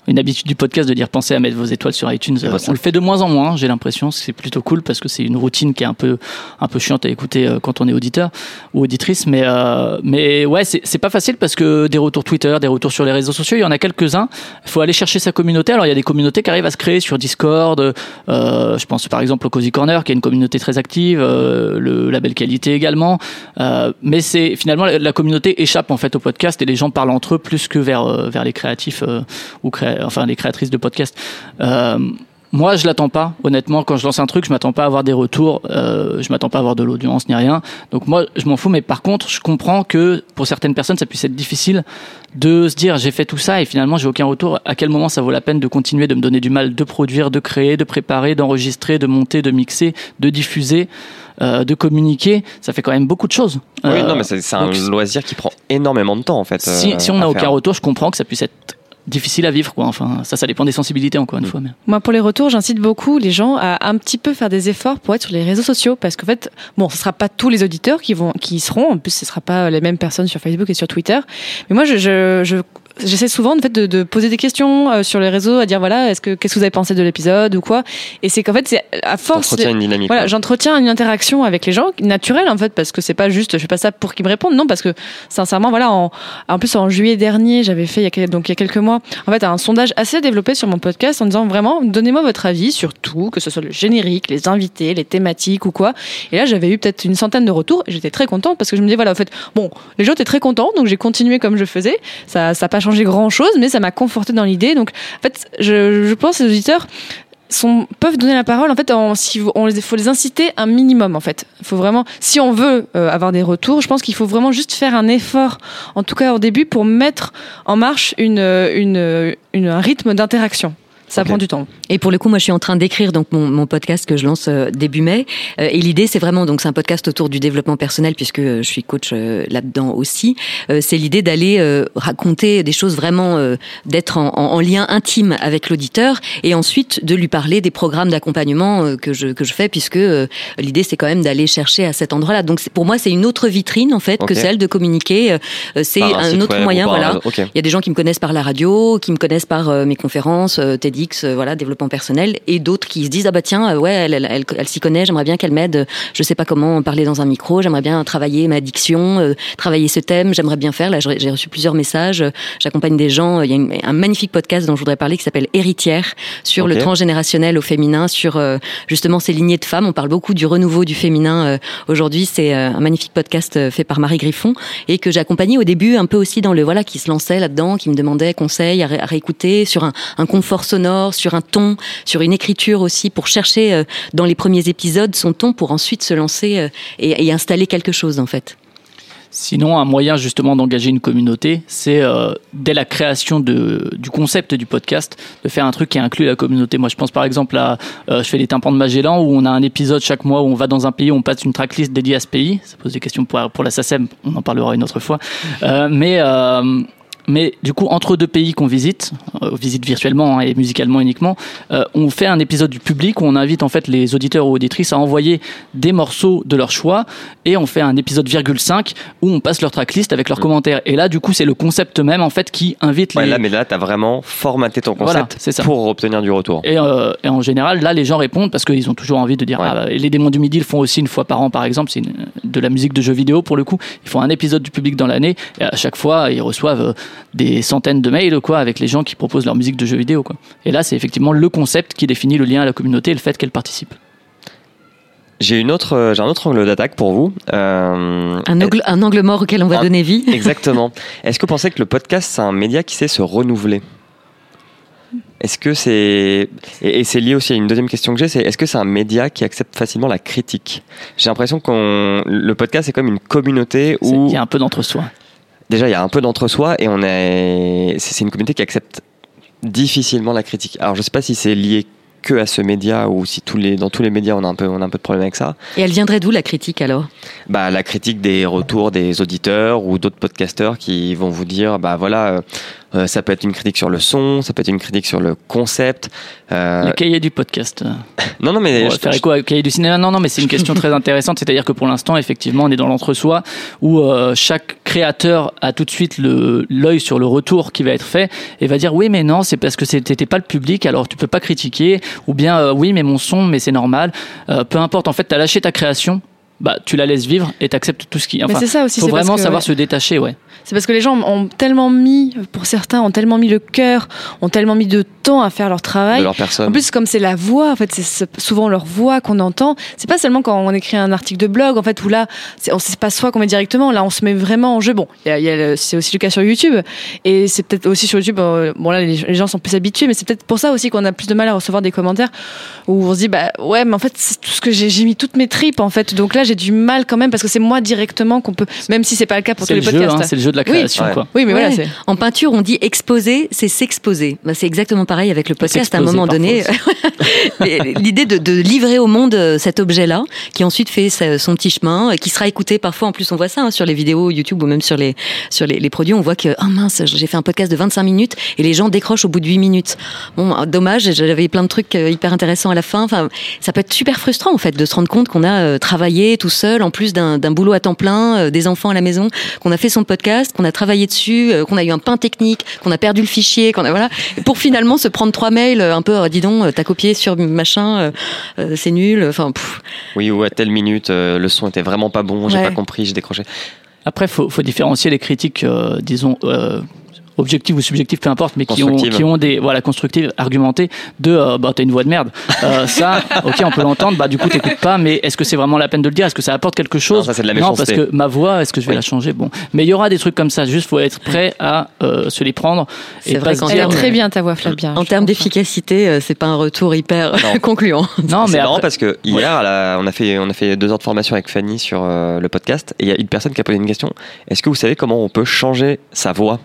une habitude du podcast de dire pensez à mettre vos étoiles sur iTunes. Ça- on le fait de moins en moins. J'ai l'impression, c'est plutôt cool parce que c'est une routine qui est un peu un peu chiante à écouter euh, quand on est auditeur ou auditrice. Mais euh, mais ouais, c'est pas facile parce que des retours Twitter, des retours sur les réseaux sociaux, il y en a quelques uns. Il faut aller chercher sa communauté. Alors il y a des communautés qui arrivent à se créer sur Discord. Euh, je pense par exemple au Cozy Corner qui est une communauté très active, euh, le label qualité également. Euh, mais c'est finalement la, la communauté échappe en fait au podcast et les gens parlent entre eux plus que vers euh, vers les créatifs euh, ou créa- enfin les créatrices de podcasts. Euh, moi, je l'attends pas. Honnêtement, quand je lance un truc, je m'attends pas à avoir des retours. Euh, je m'attends pas à avoir de l'audience ni rien. Donc moi, je m'en fous. Mais par contre, je comprends que pour certaines personnes, ça puisse être difficile de se dire j'ai fait tout ça et finalement j'ai aucun retour. À quel moment ça vaut la peine de continuer de me donner du mal, de produire, de créer, de préparer, d'enregistrer, de monter, de mixer, de diffuser, euh, de communiquer? Ça fait quand même beaucoup de choses. Oui, Euh, non, mais c'est un donc, loisir qui prend énormément de temps en fait. si, euh, si on n'a aucun retour, je comprends que ça puisse être difficile à vivre. Quoi. Enfin, ça, ça dépend des sensibilités encore une fois. Mais... Moi, pour les retours, j'incite beaucoup les gens à un petit peu faire des efforts pour être sur les réseaux sociaux, parce qu'en fait, bon, ce sera pas tous les auditeurs qui vont, qui y seront. En plus, ce sera pas les mêmes personnes sur Facebook et sur Twitter. Mais moi, je, je, je j'essaie souvent en fait de, de poser des questions euh, sur les réseaux, à dire voilà, est-ce que qu'est-ce que vous avez pensé de l'épisode ou quoi. Et c'est qu'en fait, c'est à force. Une dynamique. Voilà, j'entretiens une interaction avec les gens naturelle en fait parce que c'est pas juste je fais pas ça pour qu'ils me répondent non parce que sincèrement voilà en, en plus en juillet dernier j'avais fait il y a quel- donc il y a quelques mois en fait un sondage assez développé sur mon podcast en disant vraiment donnez-moi votre avis sur tout que ce soit le générique les invités les thématiques ou quoi et là j'avais eu peut-être une centaine de retours et j'étais très contente parce que je me disais voilà en fait bon les gens étaient très contents donc j'ai continué comme je faisais ça ça a pas changé grand chose mais ça m'a conforté dans l'idée. Donc en fait je, je pense que les auditeurs sont, peuvent donner la parole en fait en, si on les faut les inciter un minimum en fait. Faut vraiment si on veut euh, avoir des retours je pense qu'il faut vraiment juste faire un effort en tout cas au début pour mettre en marche une, euh, euh, une- un rythme d'interaction ça prend du temps Et pour le coup, moi, je suis en train d'écrire donc mon, mon podcast que je lance euh, début mai. Euh, et l'idée, c'est vraiment donc c'est un podcast autour du développement personnel puisque euh, je suis coach euh, là-dedans aussi. C'est l'idée d'aller raconter des choses vraiment d'être en, en- en lien intime avec l'auditeur et ensuite de lui parler des programmes d'accompagnement que je que je fais puisque l'idée c'est quand même d'aller chercher à cet endroit-là. Donc pour moi, c'est une autre vitrine en fait que celle de communiquer. C'est un autre moyen, un voilà. Il y a des gens qui me connaissent par la radio, qui me connaissent par mes conférences, TEDx, euh, voilà, développement personnel, et d'autres qui se disent ah bah tiens, euh, ouais, elle, elle, elle, elle s'y connaît, j'aimerais bien qu'elle m'aide. Je sais pas comment parler dans un micro, j'aimerais bien travailler ma diction, euh, travailler ce thème, j'aimerais bien faire. Là, j'ai reçu plusieurs messages. J'accompagne des gens. Il y a une- un magnifique podcast dont je voudrais parler qui s'appelle Héritière sur le transgénérationnel au féminin, sur euh, justement ces lignées de femmes. On parle beaucoup du renouveau du féminin euh, aujourd'hui. C'est un magnifique podcast fait par Marie Griffon et que j'ai accompagné au début un peu aussi dans le voilà qui se lançait là-dedans, qui me demandait conseils à, ré- à réécouter sur un, un confort sonore, sur un ton, sur une écriture aussi pour chercher euh, dans les premiers épisodes son ton pour ensuite se lancer euh, et, installer quelque chose en fait. Sinon, un moyen justement d'engager une communauté, c'est euh, dès la création du concept du podcast, de faire un truc qui inclut la communauté. Moi, je pense par exemple à, je fais les tympans de Magellan, où on a un épisode chaque mois où on va dans un pays, on passe une tracklist dédiée à ce pays. Ça pose des questions pour, la SACEM, on en parlera une autre fois. Mais mais du coup, entre deux pays qu'on visite, euh, on visite virtuellement hein, et musicalement uniquement, euh, on fait un épisode du public où on invite en fait les auditeurs ou auditrices à envoyer des morceaux de leur choix et on fait un épisode virgule 5 où on passe leur tracklist avec leurs commentaires. Et là, du coup, c'est le concept même en fait qui invite Mm. Ouais, les. là, mais là, t'as vraiment formaté ton Voilà, concept c'est ça. pour obtenir du retour. Et, euh, et en général, là, les gens répondent parce qu'ils ont toujours envie de dire. Ouais. Ah, les démons du midi le font aussi une fois par an, par exemple. C'est de la musique de jeux vidéo pour le coup. Ils font un épisode du public dans l'année et à chaque fois, ils reçoivent euh, des centaines de mails quoi avec les gens qui proposent leur musique de jeux vidéo. Quoi. Et là, c'est effectivement le concept qui définit le lien à la communauté et le fait qu'elle participe. J'ai une autre, euh, j'ai un autre angle d'attaque pour vous. Euh, Un angle, un angle mort auquel on va Un- donner vie. Exactement. Est-ce que vous pensez que le podcast, c'est un média qui sait se renouveler? Est-ce que c'est. Et, et c'est lié aussi à une deuxième question que j'ai c'est est-ce que c'est un média qui accepte facilement la critique? J'ai l'impression qu'on. Le podcast, c'est comme une communauté où. Il y a un peu d'entre-soi. Déjà, il y a un peu d'entre-soi et on est. C'est une communauté qui accepte difficilement la critique. Alors, je sais pas si c'est lié que à ce média ou si tous les, dans tous les médias on a un peu, on a un peu de problème avec ça. Et elle viendrait d'où la critique alors? Bah, la critique des retours des auditeurs ou d'autres podcasteurs qui vont vous dire bah voilà euh, euh, ça peut être une critique sur le son ça peut être une critique sur le concept euh, Le cahier du podcast. non non mais On va je- faire je- écho au cahier du cinéma. Non, non, mais c'est une question très intéressante. C'est-à-dire que pour l'instant, effectivement, on est dans l'entre-soi où euh, chaque créateur a tout de suite l'œil sur le retour qui va être fait et va dire oui, mais non, c'est parce que c'était pas le public, alors tu peux pas critiquer. Ou bien oui, mais mon son, mais c'est normal. Peu importe. En fait, t'as lâché ta création. Bah, tu la laisses vivre et t'acceptes tout ce qui. Enfin, c'est ça aussi faut vraiment que, savoir ouais. se détacher, ouais. C'est parce que les gens ont tellement mis, pour certains, ont tellement mis le cœur, ont tellement mis de temps à faire leur de travail. leur personne En plus, comme c'est la voix, en fait, c'est souvent leur voix qu'on entend. C'est pas seulement quand on écrit un article de blog, en fait, où là, on- c'est pas soi qu'on met directement. Là, on se met vraiment en jeu. Bon, il y a- il y a le- c'est aussi le cas sur YouTube, et c'est peut-être aussi sur YouTube. euh, Bon, là, les, les gens sont plus habitués, mais c'est peut-être pour ça aussi qu'on a plus de mal à recevoir des commentaires où on se dit, bah ouais, mais en fait, c'est tout ce que j'ai, j'ai mis toutes mes tripes, en fait. Donc là, j'ai du mal quand même parce que c'est moi directement qu'on peut, même si c'est pas le cas pour tous les le jeu, podcasts. hein, c'est le jeu de la Oui. création, Ouais. quoi. oui, mais Ouais. voilà, c'est. En peinture, on dit exposer, c'est s'exposer. Bah, c'est exactement pareil avec le podcast. À un moment donné, l'idée de, de livrer au monde euh, cet objet-là, qui ensuite fait son petit chemin, euh, qui sera écouté parfois. En plus, on voit ça hein, sur les vidéos YouTube ou même sur les sur les, les produits. On voit que oh mince, j'ai fait un podcast de 25 minutes et les gens décrochent au bout de 8 minutes. Bon, euh, dommage. J'avais plein de trucs euh, hyper intéressants à la fin. Enfin, ça peut être super frustrant en fait de se rendre compte qu'on a travaillé tout seul, en plus d'un d'un boulot à temps plein, euh, des enfants à la maison, qu'on a fait son podcast, qu'on a travaillé dessus, euh, qu'on a eu un pain technique, qu'on a perdu le fichier, qu'on a voilà, pour finalement se prendre trois mails euh, un peu, euh, dis donc, euh, t'as copié sur machin, euh, euh, c'est nul, enfin. Oui, ou à telle minute, euh, le son était vraiment pas bon, j'ai Ouais. pas compris, j'ai décroché. Après, faut, faut différencier les critiques, euh, disons. Objectives ou subjectives, peu importe, mais qui ont, qui ont des voilà constructives, argumentées de euh, bah t'as une voix de merde. Euh, ça, ok, on peut l'entendre. Bah du coup t'écoutes pas, mais est-ce que c'est vraiment la peine de le dire? Est-ce que ça apporte quelque chose? Non, ça, c'est de la Non, parce que ma voix, est-ce que je vais Oui. la changer? Bon, mais il y aura des trucs comme ça. Juste, faut être prêt à euh, se les prendre. C'est et vrai qu'en Elle est dire, termes- très bien ta voix, Flavien. En termes d'efficacité, euh, c'est pas un retour hyper Non. concluant. Non, c'est mais marrant après- parce que hier, on, a fait, on a fait deux heures de formation avec Fanny sur euh, le podcast et il y a une personne qui a posé une question. Est-ce que vous savez comment on peut changer sa voix?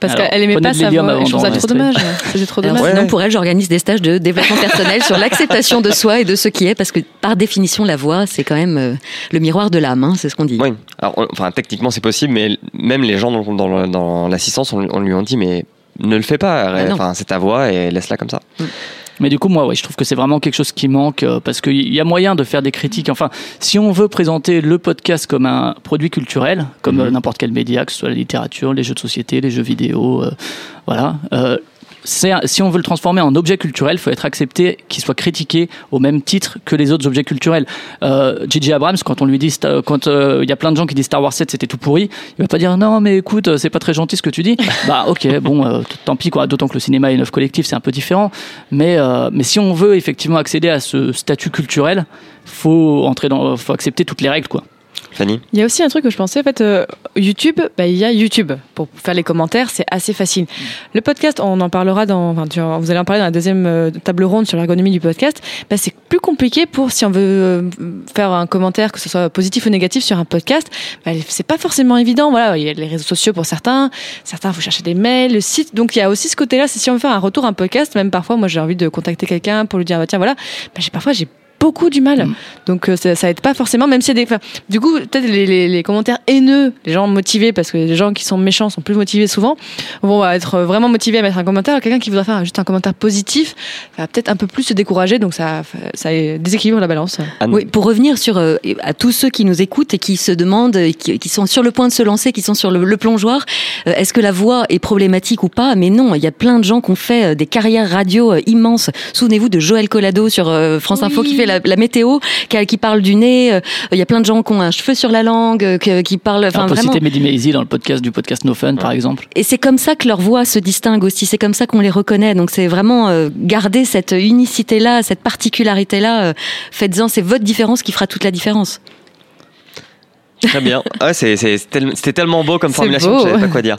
Parce qu'elle aimait pas de sa l'hélium voix. et avant Je trouve ça trop dommage. C'était trop Alors, dommage. Ouais. sinon, pour elle, j'organise des stages de développement personnel sur l'acceptation de soi et de ce qui est, parce que par définition, la voix, c'est quand même euh, le miroir de l'âme, hein, c'est ce qu'on dit. Oui, alors, on- enfin, techniquement c'est possible, mais même les gens dans, dans, le- dans l'assistance, on, on lui ont dit, mais ne le fais pas, Ah enfin, c'est ta voix et laisse-la comme ça. Mais du coup, moi, ouais, je trouve que c'est vraiment quelque chose qui manque euh, parce qu'il y a moyen de faire des critiques. Enfin, si on veut présenter le podcast comme un produit culturel, comme Mhm. euh, n'importe quel média, que ce soit la littérature, les jeux de société, les jeux vidéo, euh, voilà. Euh, si on veut le transformer en objet culturel, il faut être accepté qu'il soit critiqué au même titre que les autres objets culturels. Euh, J.J. Abrams, quand on lui dit, quand euh, il y a plein de gens qui disent Star Wars 7 c'était tout pourri, il va pas dire non mais écoute euh, c'est pas très gentil ce que tu dis. bah ok bon euh, tant pis quoi. D'autant que le cinéma et une œuvre collective c'est un peu différent. Mais euh, mais si on veut effectivement accéder à ce statut culturel, faut entrer dans, faut accepter toutes les règles quoi. Il y a aussi un truc que je pensais, en fait, euh, YouTube, bah, il y a YouTube. Pour faire les commentaires, c'est assez facile. Le podcast, on en parlera dans, vous allez en parler dans la deuxième euh, table ronde sur l'ergonomie du podcast. Bah, c'est plus compliqué pour, si on veut euh, faire un commentaire, que ce soit positif ou négatif sur un podcast, bah, c'est pas forcément évident. Voilà, il y a les réseaux sociaux pour certains, certains, faut chercher des mails, le site. Donc, il y a aussi ce côté-là, c'est si on veut faire un retour un podcast, même parfois, moi, j'ai envie de contacter quelqu'un pour lui dire, tiens, voilà, j'ai, parfois, j'ai beaucoup du mal. Mm. Donc euh, ça, ça aide pas forcément, même s'il y a des. enfin, du coup, peut-être les, les, les commentaires haineux, les gens motivés, parce que les gens qui sont méchants sont plus motivés souvent, vont être vraiment motivés à mettre un commentaire. Quelqu'un qui voudrait faire juste un commentaire positif va peut-être un peu plus se décourager, donc ça, ça déséquilibre la balance. Anne Oui, pour revenir sur euh, à tous ceux qui nous écoutent et qui se demandent, qui, qui sont sur le point de se lancer, qui sont sur le, le plongeoir, euh, est-ce que la voix est problématique ou pas? Mais non, il y a plein de gens qui ont fait euh, des carrières radio euh, immenses. Souvenez-vous de Joël Collado sur euh, France Info Oui. qui fait la, la météo, qui, qui parle du nez. euh, Il y a plein de gens qui ont un cheveu sur la langue, euh, qui parlent. Enfin, on peut vraiment. citer Mehdi Maizy dans le podcast du podcast No Fun par exemple. Et c'est comme ça que leur voix se distingue aussi. C'est comme ça qu'on les reconnaît. Donc c'est vraiment euh, garder cette unicité-là, cette particularité-là. euh, Faites-en, c'est votre différence qui fera toute la différence. Très bien. Tel- C'était tellement beau comme formulation beau. que je savais pas quoi dire.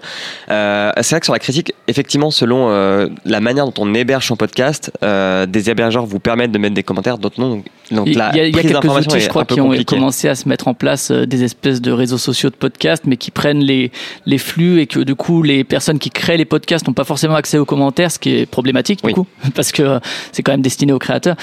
Euh, c'est vrai que sur la critique, effectivement, selon euh, la manière dont on héberge son podcast, euh, des hébergeurs vous permettent de mettre des commentaires, d'autres non. Donc Il y a, il y a prise quelques outils, je crois, qui ont commencé à se mettre en place des espèces de réseaux sociaux de podcasts, mais qui prennent les, les flux et que du coup, les personnes qui créent les podcasts n'ont pas forcément accès aux commentaires, ce qui est problématique du Oui. coup, parce que c'est quand même destiné aux créateurs.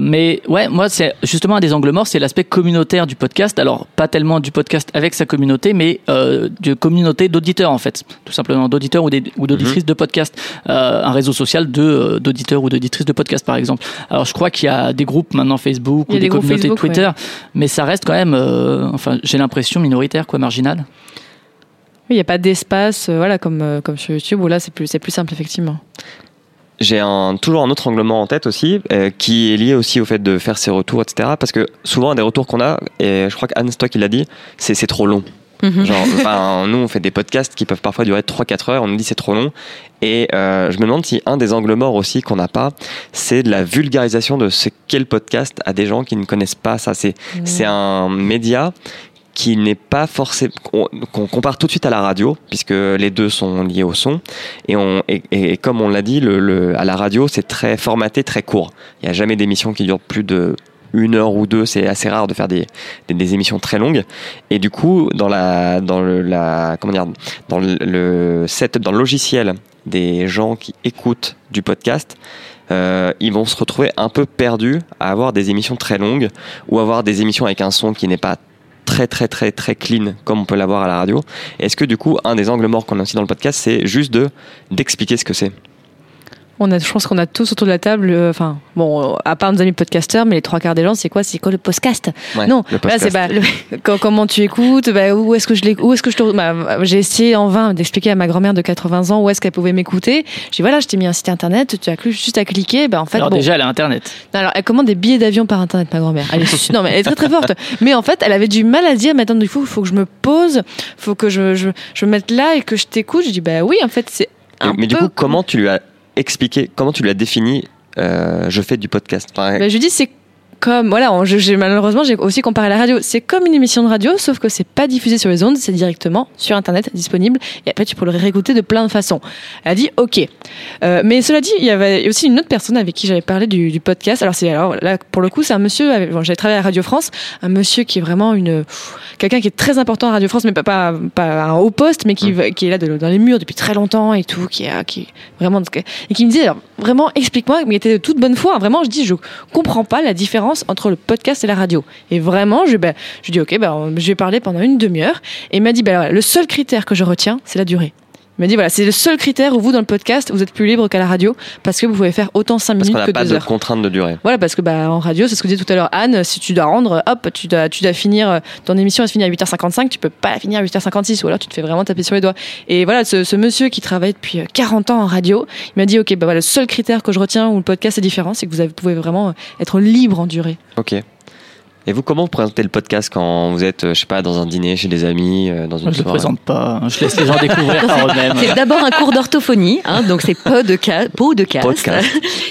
Mais ouais, moi, c'est justement un des angles morts, c'est l'aspect communautaire du podcast. Alors, pas tellement du podcast avec sa communauté, mais euh, de communauté d'auditeurs en fait, tout simplement d'auditeurs ou d'auditrices de podcasts. Euh, un réseau social de euh, d'auditeurs ou d'auditrices de podcasts par exemple. Alors, je crois qu'il y a des groupes maintenant Facebook ou des, des communautés Facebook, Twitter, ouais. mais ça reste quand même, euh, enfin, j'ai l'impression minoritaire, quoi, marginal. Oui, il n'y a pas d'espace, euh, voilà, comme, euh, comme sur YouTube, où là, c'est plus, c'est plus simple, effectivement. J'ai un, toujours un autre angle mort en tête aussi, euh, qui est lié aussi au fait de faire ses retours, etc. Parce que souvent, un des retours qu'on a, et je crois qu'Anne Stock, il l'a dit, c'est c'est trop long. Mhm. Genre, enfin, nous, on fait des podcasts qui peuvent parfois durer 3-4 heures, on nous dit c'est trop long. Et euh, je me demande si un des angles morts aussi qu'on n'a pas, c'est de la vulgarisation de ce qu'est le podcast à des gens qui ne connaissent pas ça. C'est c'est un média qui n'est pas forcément qu'on compare tout de suite à la radio puisque les deux sont liés au son. Et comme on l'a dit à la radio c'est très formaté très court. Il n'y a jamais d'émission qui dure plus de une heure ou deux. C'est assez rare de faire des émissions très longues. Et du coup dans la dans le la comment dire dans le, le setup dans le logiciel des gens qui écoutent du podcast euh, ils vont se retrouver un peu perdus à avoir des émissions très longues ou avoir des émissions avec un son qui n'est pas très très très très clean comme on peut l'avoir à la radio. Est-ce que du coup un des angles morts qu'on a aussi dans le podcast c'est juste de d'expliquer ce que c'est? On a, je pense qu'on a tous autour de la table, euh, enfin, bon, euh, à part nos amis podcasteurs, mais les trois quarts des gens, c'est quoi? C'est quoi le podcast? Ouais, Non, le Là, c'est podcast. bah, le- comment tu écoutes, bah, où est-ce que je l'éc- où est-ce que je te, bah, j'ai essayé en vain d'expliquer à ma grand-mère de 80 ans où est-ce qu'elle pouvait m'écouter. J'ai dit voilà, je t'ai mis un site internet, tu as juste à cliquer, bah en fait Alors bon. déjà, elle a Internet. Non, alors elle commande des billets d'avion par internet, ma grand-mère. Elle est non mais elle est très très forte. Mais en fait, elle avait du mal à se dire maintenant du coup, il faut que je me pose, faut que je je, je me mette là et que je t'écoute. Je dis bah oui, en fait, c'est un mais du peu coup, comment tu lui as expliqué, comment tu lui as défini euh, je fais du podcast. Ben, je dis c'est comme voilà, on- je- malheureusement j'ai aussi comparé la radio. C'est comme une émission de radio, sauf que c'est pas diffusé sur les ondes, c'est directement sur internet disponible. Et après tu peux le réécouter de plein de façons. Elle a dit ok, Euh, mais cela dit, il y avait aussi une autre personne avec qui j'avais parlé du, du podcast. Alors c'est alors là pour le coup c'est un monsieur. avec- bon, j'avais travaillé à Radio France, un monsieur qui est vraiment une quelqu'un qui est très important à Radio France, mais pas pas, un haut poste, mais qui qui est là de- dans les murs depuis très longtemps et tout, qui est qui est vraiment et qui me disait alors, vraiment explique-moi, mais il était de toute bonne foi. hein. vraiment, je dis je comprends pas la différence entre le podcast et la radio. Et vraiment, je ben, je dis ok, ben je vais parler pendant une demi-heure. Et il m'a dit voilà, le seul critère que je retiens, c'est la durée. Il m'a dit voilà, c'est le seul critère où vous dans le podcast, vous êtes plus libre qu'à la radio parce que vous pouvez faire autant 5 parce minutes qu'on n'a que pas 2 de heures. contrainte de durée. Voilà, parce que bah, en radio, c'est ce que disait tout à l'heure Anne, si tu dois rendre, hop, tu dois, tu dois finir, euh, ton émission elle se finit à 8h55, tu peux pas la finir à 8h56, ou alors tu te fais vraiment taper sur les doigts. Et voilà, ce, ce monsieur qui travaille depuis euh, 40 ans en radio, il m'a dit, ok, bah voilà, le seul critère que je retiens où le podcast est différent, c'est que vous avez- pouvez vraiment euh, être libre en durée. Ok. Et vous, comment vous présentez le podcast quand vous êtes, euh, je sais pas, dans un dîner chez des amis, euh, dans une Moi, je le soirée présente pas. Je laisse les gens découvrir par eux-mêmes. C'est d'abord un cours d'orthophonie, hein, donc c'est podcast, podcast. Podcast.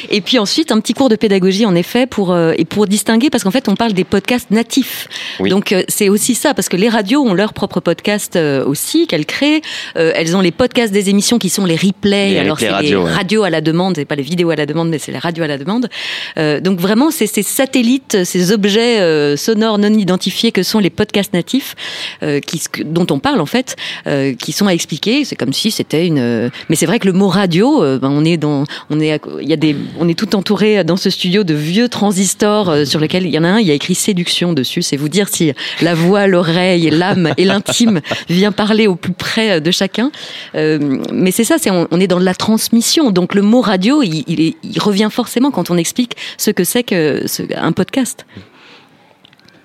Et puis ensuite un petit cours de pédagogie en effet pour euh, et pour distinguer parce qu'en fait on parle des podcasts natifs. Oui. Donc euh, c'est aussi ça parce que les radios ont leur propre podcast euh, aussi qu'elles créent. Euh, elles ont les podcasts des émissions qui sont les replays. Les Alors c'est radio, les ouais. radios à la demande, c'est pas les vidéos à la demande, mais c'est les radios à la demande. Euh, donc vraiment c'est ces satellites, ces objets euh, sonores non identifiés que sont les podcasts natifs euh, qui, dont on parle en fait, euh, qui sont à expliquer. C'est comme si c'était une. euh, Mais c'est vrai que le mot radio, euh, ben, on est dans, on est, il y a des, on est tout entouré dans ce studio de vieux transistors euh, sur lesquels il y en a un, il y a écrit séduction dessus. C'est vous dire si la voix, l'oreille, l'âme et l'intime vient parler au plus près de chacun. Euh, mais c'est ça, c'est on, on est dans la transmission. Donc le mot radio, il, il, est- il revient forcément quand on explique ce que c'est que ce- un podcast.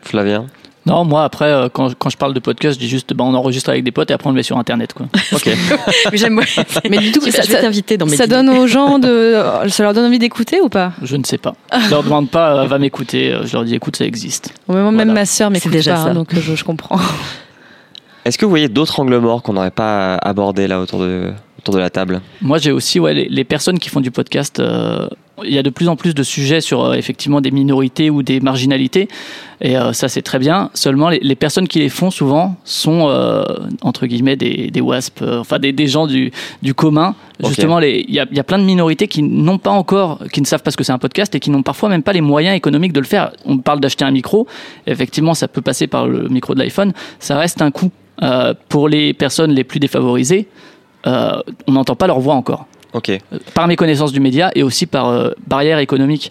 Flavien Non, moi après, euh, quand, quand je parle de podcast, je dis juste, bah, on enregistre avec des potes et après on le met sur Internet. Quoi. Ok. Mais j'aime. Mais du coup, je ça- vais t'inviter dans mes Ça dîners. donne aux gens de, ça leur donne envie d'écouter ou pas? Je ne sais pas. Je leur demande pas, euh, va m'écouter. euh, Je leur dis, écoute, ça existe. Même Voilà. ma sœur m'écoute C'est déjà pas, ça. hein, donc euh, je, je comprends. Est-ce que vous voyez d'autres angles morts qu'on n'aurait pas abordés là autour de, autour de la table Moi, j'ai aussi ouais, les, les personnes qui font du podcast. euh, il y a de plus en plus de sujets sur euh, effectivement des minorités ou des marginalités, et euh, ça c'est très bien. Seulement, les, les personnes qui les font souvent sont entre guillemets des, des wasps, enfin des, des gens du, du commun. Justement, il y y a plein de minorités qui n'ont pas encore, qui ne savent pas ce que c'est un podcast et qui n'ont parfois même pas les moyens économiques de le faire. On parle d'acheter un micro. Effectivement, ça peut passer par le micro de l'iPhone. Ça reste un coût pour les personnes les plus défavorisées. Euh, on n'entend pas leur voix encore Ok. par méconnaissance du média et aussi par euh, barrière économique.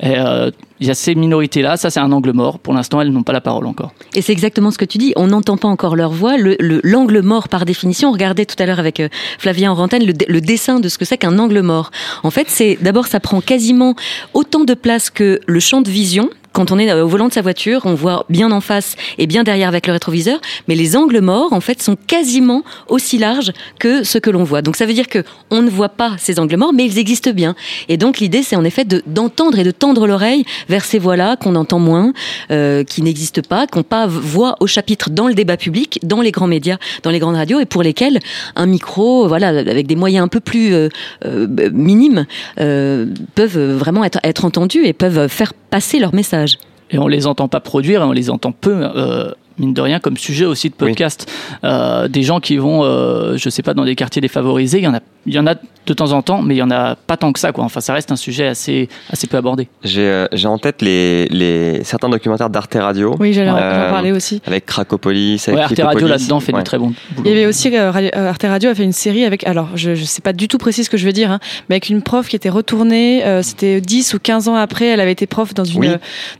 Et, euh, Il y a ces minorités-là, ça c'est un angle mort. Pour l'instant, elles n'ont pas la parole encore. Et c'est exactement ce que tu dis. On n'entend pas encore leur voix. Le- le- L'angle mort, par définition, regardez tout à l'heure avec euh, Flavien Orantène le, le dessin de ce que c'est qu'un angle mort. En fait, c'est d'abord ça prend quasiment autant de place que le champ de vision. Quand on est euh, au volant de sa voiture, on voit bien en face et bien derrière avec le rétroviseur, mais les angles morts, en fait, sont quasiment aussi larges que ce que l'on voit. Donc ça veut dire que on ne voit pas ces angles morts, mais ils existent bien. Et donc l'idée, c'est en effet de- d'entendre et de tendre l'oreille vers ces voix-là qu'on entend moins, euh, qui n'existent pas, qui n'ont pas voix au chapitre dans le débat public, dans les grands médias, dans les grandes radios, et pour lesquels un micro, voilà, avec des moyens un peu plus euh, euh, minimes, euh, peuvent vraiment être, être entendus et peuvent faire passer leur message. Et on les entend pas produire, on les entend peu. euh, mine de rien, comme sujet aussi de podcast, Euh, des gens qui vont, euh, je sais pas, dans des quartiers défavorisés, il y en a, il y en a de temps en temps, mais il y en a pas tant que ça, quoi. Enfin, ça reste un sujet assez, assez peu abordé. J'ai euh, j'ai en tête les, les, certains documentaires d'Arte Radio. Oui, j'allais en- Euh, parler aussi. Avec Cracopolis, avec Ouais, Arte Radio là-dedans fait Ouais. du très bon Il boulot. y avait aussi Radio- Arte Radio a fait une série avec alors je je sais pas du tout précis ce que je veux dire hein, mais avec une prof qui était retournée euh, c'était 10 ou 15 ans après elle avait été prof dans une Oui.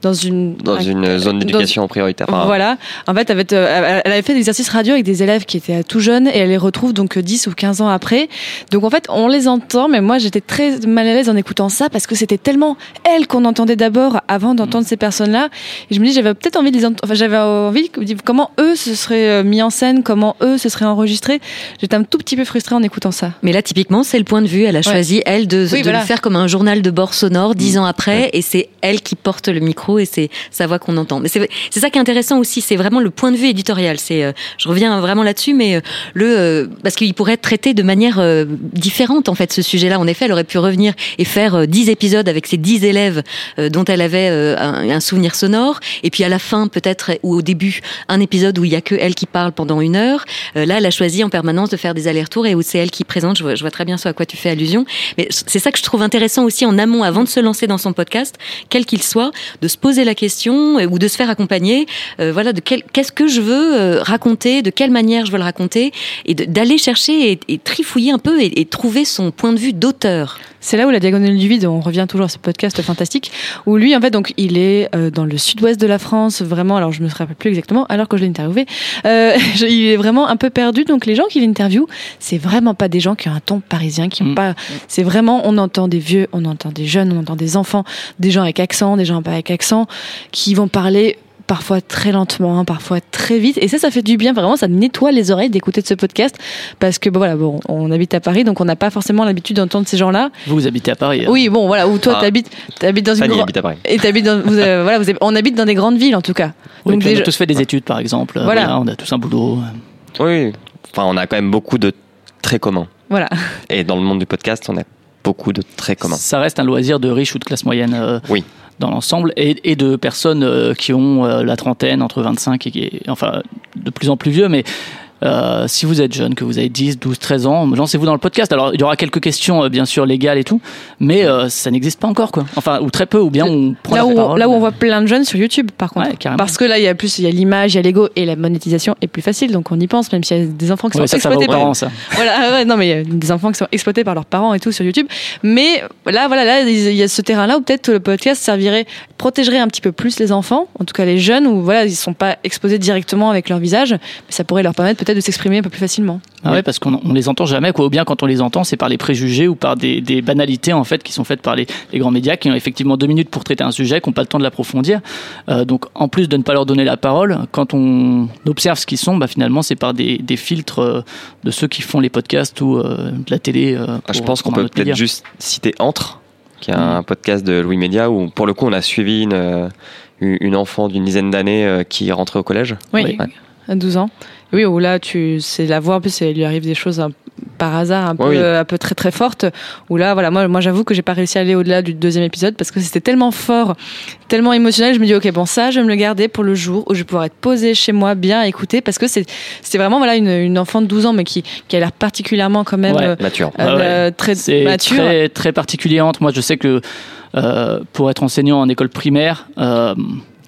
dans une Dans un- une zone d'éducation prioritaire. Voilà. En fait, elle avait, euh, elle avait fait des exercices radio avec des élèves qui étaient tout jeunes et elle les retrouve donc 10 ou 15 ans après. Donc en fait, on les entend, mais moi j'étais très mal à l'aise en écoutant ça parce que c'était tellement elle qu'on entendait d'abord avant d'entendre ces personnes-là. Et je me dis, j'avais peut-être envie de les entendre, enfin j'avais envie de comment eux se seraient euh, mis en scène, comment eux se seraient enregistrés. J'étais un tout petit peu frustrée en écoutant ça. Mais là, typiquement, c'est le point de vue. Elle a choisi, elle, de, Oui, de voilà. le faire comme un journal de bord sonore dix ans après, et c'est elle qui porte le micro et c'est sa voix qu'on entend. Mais c'est c'est ça qui est intéressant aussi, c'est vraiment le point de vue éditorial. C'est, euh, je reviens vraiment là-dessus, mais euh, le euh, parce qu'il pourrait être traité de manière différente en fait ce sujet-là. En effet, elle aurait pu revenir et faire dix épisodes avec ses dix élèves dont elle avait un, souvenir sonore, et puis à la fin peut-être ou au début un épisode où il y a que elle qui parle pendant une heure. Là, elle a choisi en permanence de faire des allers-retours et où c'est elle qui présente. Je vois, je vois très bien ce à quoi tu fais allusion. Mais c'est ça que je trouve intéressant aussi en amont, avant de se lancer dans son podcast, quel qu'il soit, de se poser la question ou de se faire accompagner. euh, voilà, de quel, qu'est-ce que je veux euh, raconter, de quelle manière je veux le raconter, et d'aller chercher et, et trifouiller un peu et, et trouver son point de vue d'auteur. C'est là où la diagonale du vide, on revient toujours à ce podcast fantastique, où lui, en fait, donc, il est euh, dans le sud-ouest de la France, vraiment, alors je me rappelle plus exactement, alors que je l'ai interviewé, euh, je- il est vraiment un peu perdu, donc les gens qu'il interviewe, c'est vraiment pas des gens qui ont un ton parisien, qui ont Mm. pas, c'est vraiment, on entend des vieux, on entend des jeunes, on entend des enfants, des gens avec accent, des gens pas avec accent, qui vont parler parfois très lentement, hein, parfois très vite. Et ça, ça fait du bien. Vraiment, ça nettoie les oreilles d'écouter de ce podcast parce que bon, voilà, bon, on habite à Paris, donc on n'a pas forcément l'habitude d'entendre ces gens-là. Vous, vous habitez à Paris. hein. Oui, bon, voilà, où toi, Ah. t'habites, t'habites dans une Fanny grande. habite à Paris. Et t'habites dans, vous, euh, voilà, vous avez- on habite dans des grandes villes en tout cas. Oui, Donc on a tous fait des études, par exemple. Euh, Voilà. on a tous un boulot. Oui, enfin, on a quand même beaucoup de traits communs. Voilà. Et dans le monde du podcast, on a beaucoup de traits communs. Ça reste un loisir de riches ou de classe moyenne euh, Oui. Dans l'ensemble et, de personnes euh, qui ont euh, la trentaine, entre 25 et, et- enfin de plus en plus vieux. Mais euh, si vous êtes jeune, que vous avez 10, 12, 13 ans, lancez-vous dans le podcast. Alors il y aura quelques questions euh, bien sûr légales et tout, mais euh, ça n'existe pas encore quoi. Enfin ou très peu, ou bien on prend Là la où, parole. là où on voit plein de jeunes sur YouTube, par contre. Ouais. Parce que là, il y a plus, il y a l'image, il y a l'ego et la monétisation est plus facile. Donc on y pense, même s'il y a des enfants qui Ouais, sont ça, ça exploités par parents, ça. voilà, ah ouais, non, mais il y a des enfants qui sont exploités par leurs parents et tout sur YouTube. Mais là, voilà, là, il y a ce terrain-là où peut-être le podcast servirait, protégerait un petit peu plus les enfants, en tout cas les jeunes, où voilà, ils sont pas exposés directement avec leur visage, mais ça pourrait leur permettre peut-être de s'exprimer un peu plus facilement. Ah ouais, parce qu'on on les entend jamais, quoi. Ou bien quand on les entend, c'est par les préjugés ou par des, des banalités en fait qui sont faites par les, les grands médias qui ont effectivement deux minutes pour traiter un sujet, qui n'ont pas le temps de l'approfondir. Euh, donc en plus de ne pas leur donner la parole, quand on observe ce qu'ils sont, bah, finalement c'est par des, des filtres euh, de ceux qui font les podcasts ou euh, de la télé. euh, Ah, je pense qu'on peut peut-être juste citer Entre, qui est un podcast de Louis Média où pour le coup on a suivi une, une enfant d'une dizaine d'années euh, qui est rentrée au collège. Oui, Ouais. à 12 ans. Oui, où là, tu, c'est la voix, en plus, il lui arrive des choses un- par hasard, un peu, Oui, oui. un peu très très fortes. Où là, voilà, moi, moi j'avoue que j'ai pas réussi à aller au-delà du deuxième épisode parce que c'était tellement fort, tellement émotionnel. Je me dis, ok, bon, ça, je vais me le garder pour le jour où je vais pouvoir être posée chez moi, bien écouter, parce que c'est, c'était vraiment voilà une, une enfant de 12 ans, mais qui, qui a l'air particulièrement quand même Ouais. euh, Mature. Ah ouais. euh, très mature. très, très particulier entre. Moi, je sais que euh, pour être enseignant en école primaire, euh,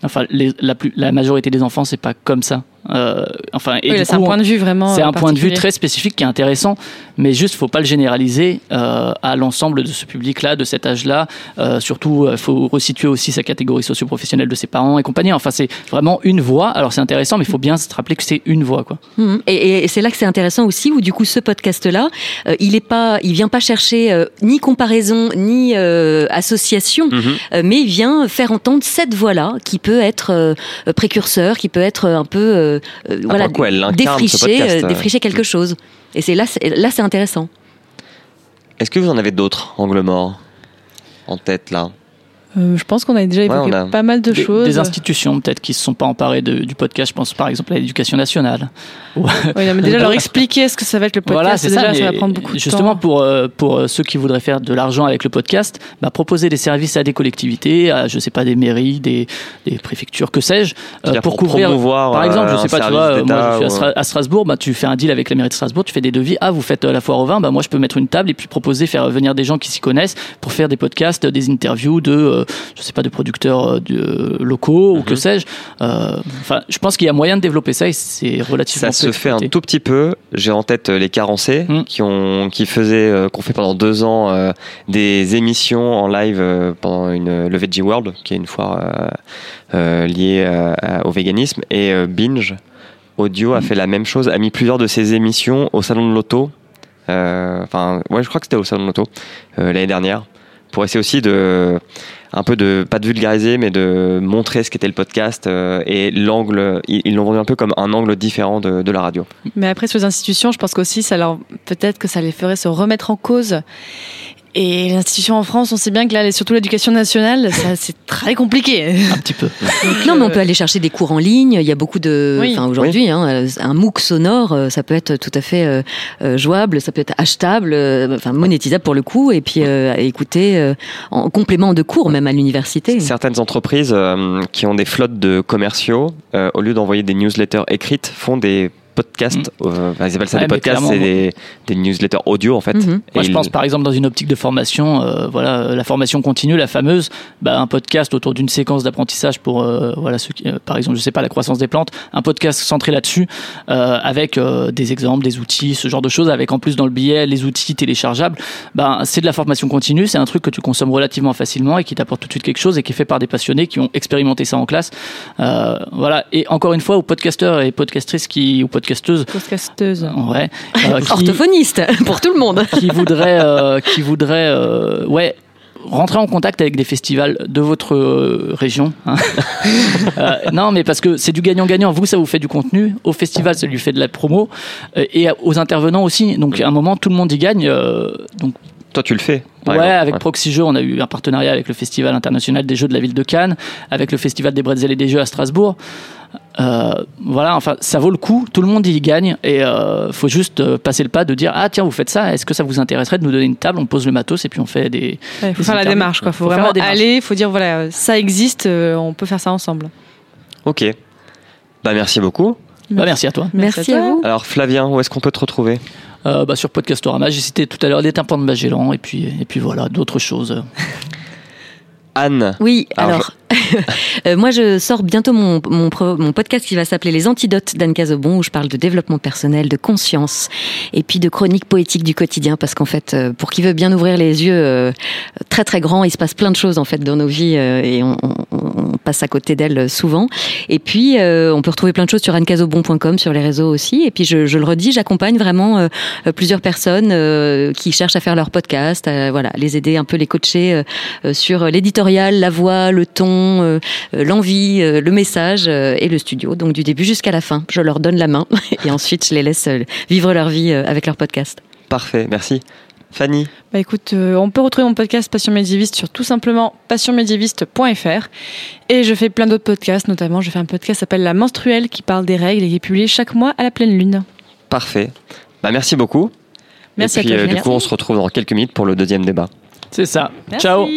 enfin, les- la, plus, la majorité des enfants, c'est pas comme ça. Euh, enfin, et Oui, du là, c'est un point de vue vraiment. C'est un point de vue très spécifique qui est intéressant, mais juste faut pas le généraliser euh, à l'ensemble de ce public-là, de cet âge-là. Euh, surtout, il faut resituer aussi sa catégorie socio-professionnelle de ses parents et compagnie. Enfin, c'est vraiment une voix. Alors c'est intéressant, mais il faut bien se rappeler que c'est une voix, quoi. Mhm. Et, et c'est là que c'est intéressant aussi, où du coup ce podcast-là, euh, il est pas, il vient pas chercher euh, ni comparaison ni euh, association, Mhm. euh, mais il vient faire entendre cette voix-là qui peut être euh, précurseur, qui peut être un peu, euh, euh, Ah, voilà, défricher, euh, défricher quelque chose. Et c'est là, c'est- là c'est intéressant. Est-ce que vous en avez d'autres angles morts en tête là? Euh, je pense qu'on a déjà évoqué a pas mal de des, choses. des institutions peut-être qui se sont pas emparées de- du podcast. Je pense par exemple à l'éducation nationale. Oui, non, mais déjà leur expliquer ce que ça va être le podcast, Voilà, c'est déjà, ça. ça va prendre beaucoup de justement, temps. pour, euh, pour euh, ceux qui voudraient faire de l'argent avec le podcast, bah, proposer des services à des collectivités, à, je sais pas, des mairies, des, des préfectures, que sais-je, euh, pour pour couvrir. promouvoir, Par exemple, je sais pas, tu service vois, moi je suis à, ou, Stra- à Strasbourg, bah, tu fais un deal avec la mairie de Strasbourg, tu fais des devis. Ah, vous faites la foire au vin, bah, moi je peux mettre une table et puis proposer, faire venir des gens qui s'y connaissent pour faire des podcasts, des interviews de, euh, de, je sais pas, de producteurs euh, euh, locaux ou que Mhm. sais-je. Euh, Enfin, je pense qu'il y a moyen de développer ça et c'est relativement Ça se fait un tout petit peu. J'ai en tête euh, les carencés Mm. qui ont qui faisaient euh, qu'on fait pendant deux ans euh, des émissions en live euh, pendant une le Veggie World qui est une foire euh, euh, liée euh, au véganisme et euh, Binge Audio a fait la même chose, a mis plusieurs de ses émissions au salon de l'auto. Euh, Enfin, ouais, je crois que c'était au salon de l'auto euh, l'année dernière pour essayer aussi de un peu de pas de vulgariser mais de montrer ce qu'était le podcast euh, et l'angle ils l'ont vendu un peu comme un angle différent de, de la radio Mais après, sur les institutions, je pense qu'aussi, ça leur, peut-être que ça les ferait se remettre en cause. Et les institutions en France, on sait bien que là, surtout l'éducation nationale, ça, c'est très compliqué. un petit peu. Non, mais on peut aller chercher des cours en ligne. Il y a beaucoup de. Oui. Enfin, aujourd'hui, hein, euh, un MOOC sonore, euh, ça peut être tout à fait euh, jouable, ça peut être achetable, euh, enfin monétisable pour le coup, et puis euh, écouter euh, en complément de cours, même à l'université. certaines entreprises euh, qui ont des flottes de commerciaux euh, au lieu d'envoyer des newsletters écrites font des podcasts euh, enfin, ils appellent ça. Ouais, des podcasts c'est des, des newsletters audio en fait Mhm. Moi, Et je pense par exemple dans une optique de formation, euh, voilà, euh, la formation continue, la fameuse, bah, un podcast autour d'une séquence d'apprentissage pour, euh, voilà, ceux qui, euh, par exemple, je sais pas, la croissance des plantes, un podcast centré là-dessus, euh, avec euh, des exemples, des outils, ce genre de choses, avec en plus dans le billet les outils téléchargeables. Ben, c'est de la formation continue, c'est un truc que tu consommes relativement facilement et qui t'apporte tout de suite quelque chose et qui est fait par des passionnés qui ont expérimenté ça en classe. Euh, voilà. Et encore une fois, aux podcasteurs et podcastrices qui, ou podcasteuses, Podcasteuse. ouais, euh, qui- Orthophoniste pour tout le monde. qui voudrait, euh, qui voudrait, euh, ouais, rentrer en contact avec des festivals de votre euh, région. hein. Euh, non, mais parce que c'est du gagnant-gagnant. Vous, ça vous fait du contenu. Au festival, ça lui fait de la promo. Euh, et aux intervenants aussi. Donc, à un moment, tout le monde y gagne. euh, donc, toi tu le fais ouais, exemple. avec Ouais. Proxy Jeux, on a eu un partenariat avec le Festival international des jeux de la ville de Cannes, avec le Festival des bretzels et des jeux à Strasbourg. Euh, voilà, enfin, ça vaut le coup. Tout le monde y gagne et euh, faut juste euh, passer le pas de dire ah tiens vous faites ça. Est-ce que ça vous intéresserait de nous donner une table On pose le matos et puis on fait des. Il faut des faire la démarche, quoi. Faut, Faut vraiment aller, faut dire, voilà, ça existe, euh, on peut faire ça ensemble. ok bah merci beaucoup Bah, merci à toi. Merci à vous. alors Flavien où est-ce qu'on peut te retrouver? Euh, bah, sur Podcastorama, j'ai cité tout à l'heure des tympans de Magellan et puis et puis voilà d'autres choses. Anne Oui, Alors, alors, moi je sors bientôt mon, mon, mon podcast qui va s'appeler Les Antidotes d'Anne Cazobon, où je parle de développement personnel, de conscience, et puis de chronique poétique du quotidien, parce qu'en fait, euh, pour qui veut bien ouvrir les yeux euh, très très grands, il se passe plein de choses en fait dans nos vies, euh, et on, on- on passe à côté d'elles souvent. Et puis, euh, on peut retrouver plein de choses sur annecazobon.com, sur les réseaux aussi. Et puis, je, je le redis, j'accompagne vraiment euh, euh, plusieurs personnes euh, qui cherchent à faire leur podcast, voilà, les aider un peu, les coacher euh, euh, sur l'éditorial, la voix, le ton, euh, euh, l'envie, euh, le message euh, et le studio. Donc, du début jusqu'à la fin, je leur donne la main et ensuite, je les laisse euh, vivre leur vie euh, avec leur podcast. parfait merci Fanny Bah écoute, euh, on peut retrouver mon podcast Passion médiéviste sur tout simplement passionmédiéviste.fr et je fais plein d'autres podcasts, notamment je fais un podcast qui s'appelle La Menstruelle qui parle des règles et qui est publié chaque mois à la pleine lune. parfait bah merci beaucoup Merci et puis à toi. euh, du coup on se retrouve dans quelques minutes pour le deuxième débat C'est ça. Merci. Ciao.